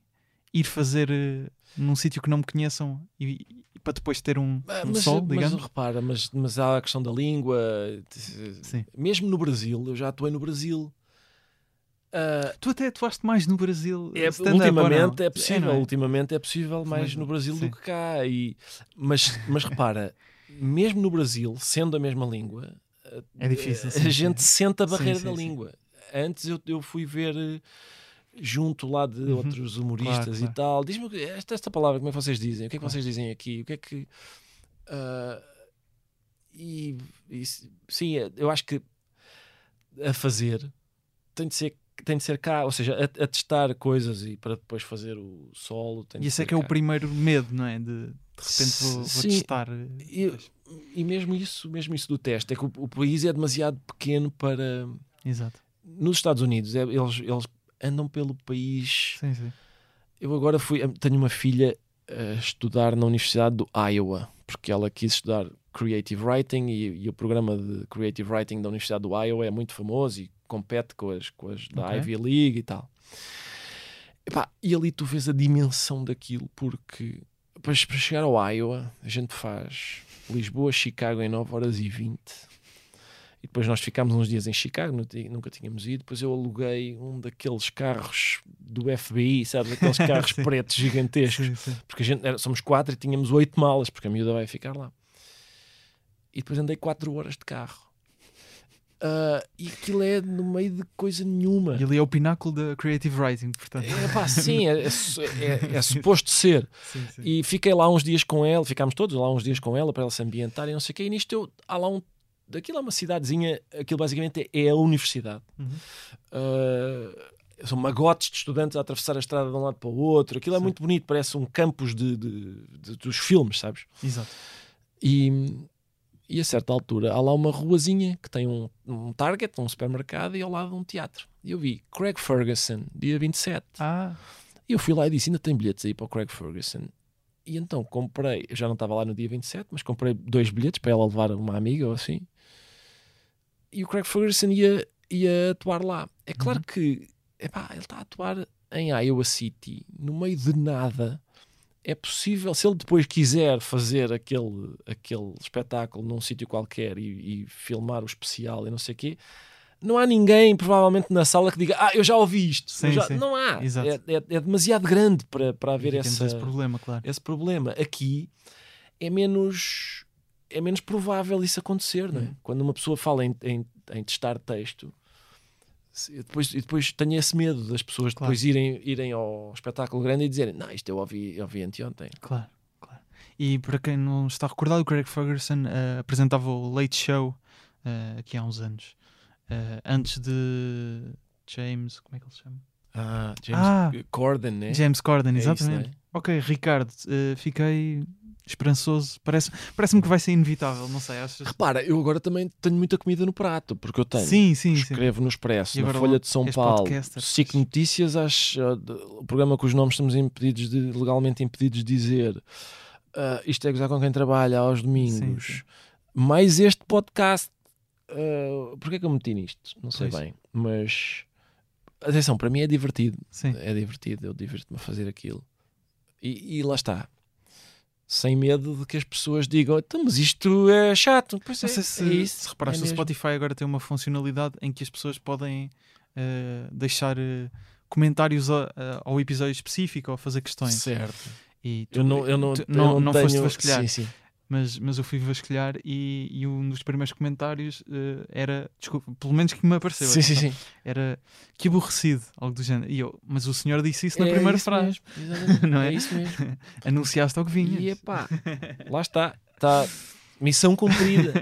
ir fazer eh, num sítio que não me conheçam e, e para depois ter um, Ah, um mas, sol, mas digamos. repara, mas, mas há a questão da língua. Sim. Mesmo no Brasil, eu já atuei no Brasil. Ah, Tu até atuaste mais no Brasil. é, ultimamente é possível, não é? ultimamente é possível mais Mas- no Brasil sim. do que cá. E, mas, mas repara, mesmo no Brasil, sendo a mesma língua, É difícil. a sim, gente sim. sente a barreira sim, da língua. Antes eu, eu fui ver eh, junto lá de Uhum. outros humoristas Claro, e claro. tal. Diz-me esta, esta palavra, como é que vocês dizem? O que é que Claro. vocês dizem aqui? O que é que. ah, e, e sim, eh, eu acho que a fazer tem de ser. Tem de ser cá, ou seja, a, a testar coisas e para depois fazer o solo. E esse é que é o cá. primeiro medo, não é? De de repente vou, vou testar. eh, E, e mesmo isso, mesmo isso do teste, é que o, o país é demasiado pequeno para. Exato. Nos Estados Unidos, é- eles, eles andam pelo país. Sim, sim. Eu agora fui, tenho uma filha a estudar na Universidade do Iowa, porque ela quis estudar Creative Writing e, e o programa de Creative Writing da Universidade do Iowa é muito famoso e compete com as, com as da Ok. Ivy League e tal. Epá, e ali tu vês a dimensão daquilo, porque para, para chegar ao Iowa, a gente faz Lisboa, Chicago em 9 horas e 20. E depois nós ficámos uns dias em Chicago, nu- nunca tínhamos ido. Depois eu aluguei um daqueles carros do FBI, sabe? Aqueles carros pretos gigantescos. Sim, sim. Porque a gente, era- somos quatro e tínhamos oito malas, porque a miúda vai ficar lá. E depois andei quatro horas de carro. Uh, e aquilo é no meio de coisa nenhuma. E ali é o pináculo da creative writing, portanto. É pá, sim, é, é, é, é suposto ser. Sim, sim. E fiquei lá uns dias com ela, ficámos todos lá uns dias com ela para ela se ambientar e não sei o quê. E nisto eu, há lá um. Aquilo é uma cidadezinha, aquilo basicamente é, é a universidade. Uhum. Uh, são magotes de estudantes a atravessar a estrada de um lado para o outro. Aquilo é Sim. muito bonito, parece um campus de, de- de- dos filmes, sabes? Exato. E, e a certa altura há lá uma ruazinha que tem um, um Target, um supermercado e ao lado um teatro. E eu vi Craig Ferguson, dia 27. Ah, E eu fui lá e disse: ainda tem bilhetes aí para o Craig Ferguson. E então comprei, eu já não estava lá no dia 27, mas comprei dois bilhetes para ela levar uma amiga ou assim. E o Craig Ferguson ia, ia atuar lá. É claro Uhum. que epá, ele está a atuar em Iowa City, no meio de nada. É possível, se ele depois quiser fazer aquele, aquele espetáculo num sítio qualquer e, e filmar o especial e não sei o quê, não há ninguém, provavelmente, na sala que diga: Ah, eu já ouvi isto. Sim, já-". Não há. É, é- é demasiado grande para, para haver essa, esse problema, claro. esse problema. Aqui é menos, é menos provável isso acontecer, não é? Uhum. Quando uma pessoa fala em, em, em testar texto, e depois, e depois tenho esse medo das pessoas Claro. depois irem, irem ao espetáculo grande e dizerem: Não, isto eu ouvi, eu ouvi anteontem. Claro, claro. E para quem não está recordado, o Craig Ferguson eh, apresentava o Late Show eh, aqui há uns anos. Eh, antes de James, como é que ele se chama? Ah, James Ah. Corden, né? James Corden, É isso, exatamente. né? Ok, Ricardo, eh, fiquei esperançoso. Parece- Parece-me que vai ser inevitável, não sei, achas? Repara, eu agora também tenho muita comida no prato, porque eu tenho. Sim, sim, sim. Escrevo no Expresso, na Folha de São Paulo, SIC. Notícias, acho, de- o programa cujos nomes estamos impedidos de, legalmente impedidos de dizer. Ah, isto é gozar com quem trabalha aos domingos. Sim, sim. Mais este podcast. Uh, Porquê que eu meti nisto? Não sei Pois. bem, mas atenção, para mim é divertido. Sim. É divertido, eu divirto-me a fazer aquilo. E, e lá está. Sem medo de que as pessoas digam, "Então, mas isto é chato. Pois Não é, sei se, é se reparaste, é o. Spotify agora tem uma funcionalidade em que as pessoas podem eh, deixar eh, comentários a- a- ao episódio específico ou fazer questões. Certo. E tu- Eu não, eu não, tu- eu não, não foste tenho- vasculhar, Sim, sim. Mas, mas eu fui vasculhar e, e um dos primeiros comentários eh, era, desculpa, pelo menos que me apareceu, Sim, sim, atenção, sim. era que aborrecido, algo do género. E eu, mas o senhor disse isso na É primeira isso frase, mesmo, Não é? é isso mesmo. anunciaste ao que vinhas. E epá, lá está. Está missão cumprida.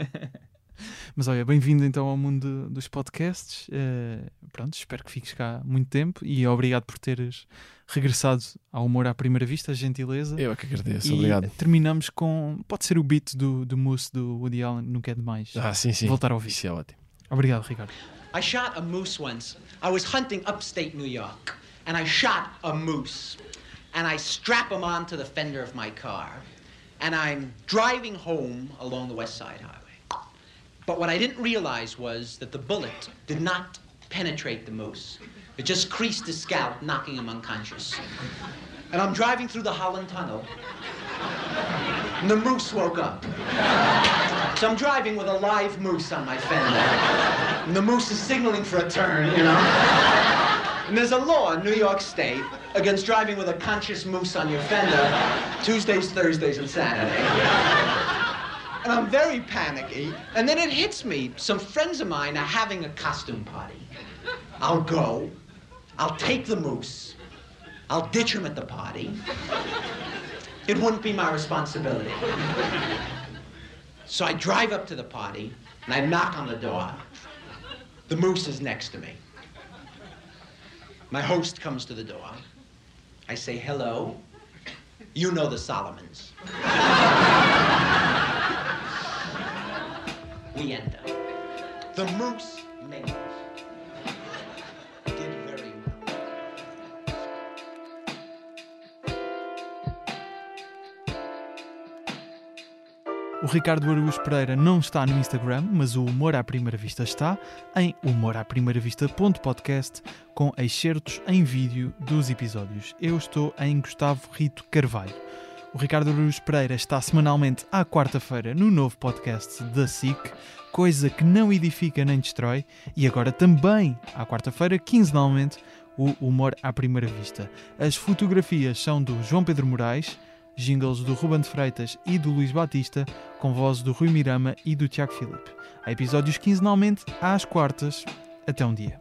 Mas olha, bem-vindo então ao mundo dos podcasts. Eh, pronto, espero que fiques cá muito tempo e obrigado por teres regressado ao Humor à Primeira Vista, gentileza. Eu é que agradeço, e obrigado. terminamos com. Pode ser o beat do, do Moose do Woody Allen, nunca é demais. Ah, sim, sim. Voltar a ouvir. Isso é ótimo. Obrigado, Ricardo. I shot a moose once. I was hunting upstate New York, and I shot a moose. And I strap him onto the fender of my car, and I'm driving home along the West Side Highway. But what I didn't realize was that the bullet did not penetrate the moose. It just creased his scalp, knocking him unconscious. And I'm driving through the Holland Tunnel, and the moose woke up. So I'm driving with a live moose on my fender. And the moose is signaling for a turn, you know? And there's a law in New York State against driving with a conscious moose on your fender Tuesdays, Thursdays, and Saturdays. And I'm very panicky. And then it hits me. Some friends of mine are having a costume party. I'll go. I'll take the moose. I'll ditch him at the party. It wouldn't be my responsibility. So I drive up to the party and I knock on the door. The moose is next to me. My host comes to the door. I say, hello. You know the Solomons. The moose mingles. Did very well. O Ricardo Araújo Pereira não está no Instagram, mas o Humor à Primeira Vista está em humoraprimeiravista.podcast com excertos em vídeo dos episódios. Eu estou em Gustavo Rito Carvalho. O Ricardo Araújo Pereira está semanalmente à quarta-feira no novo podcast da SIC, coisa que não edifica nem destrói, e agora também à quarta-feira, quinzenalmente, o Humor à Primeira Vista. As fotografias são do João Pedro Moraes, jingles do Ruben de Freitas e do Luís Batista, com vozes do Rui Mirama e do Tiago Filipe. Há episódios quinzenalmente às quartas. Até um dia.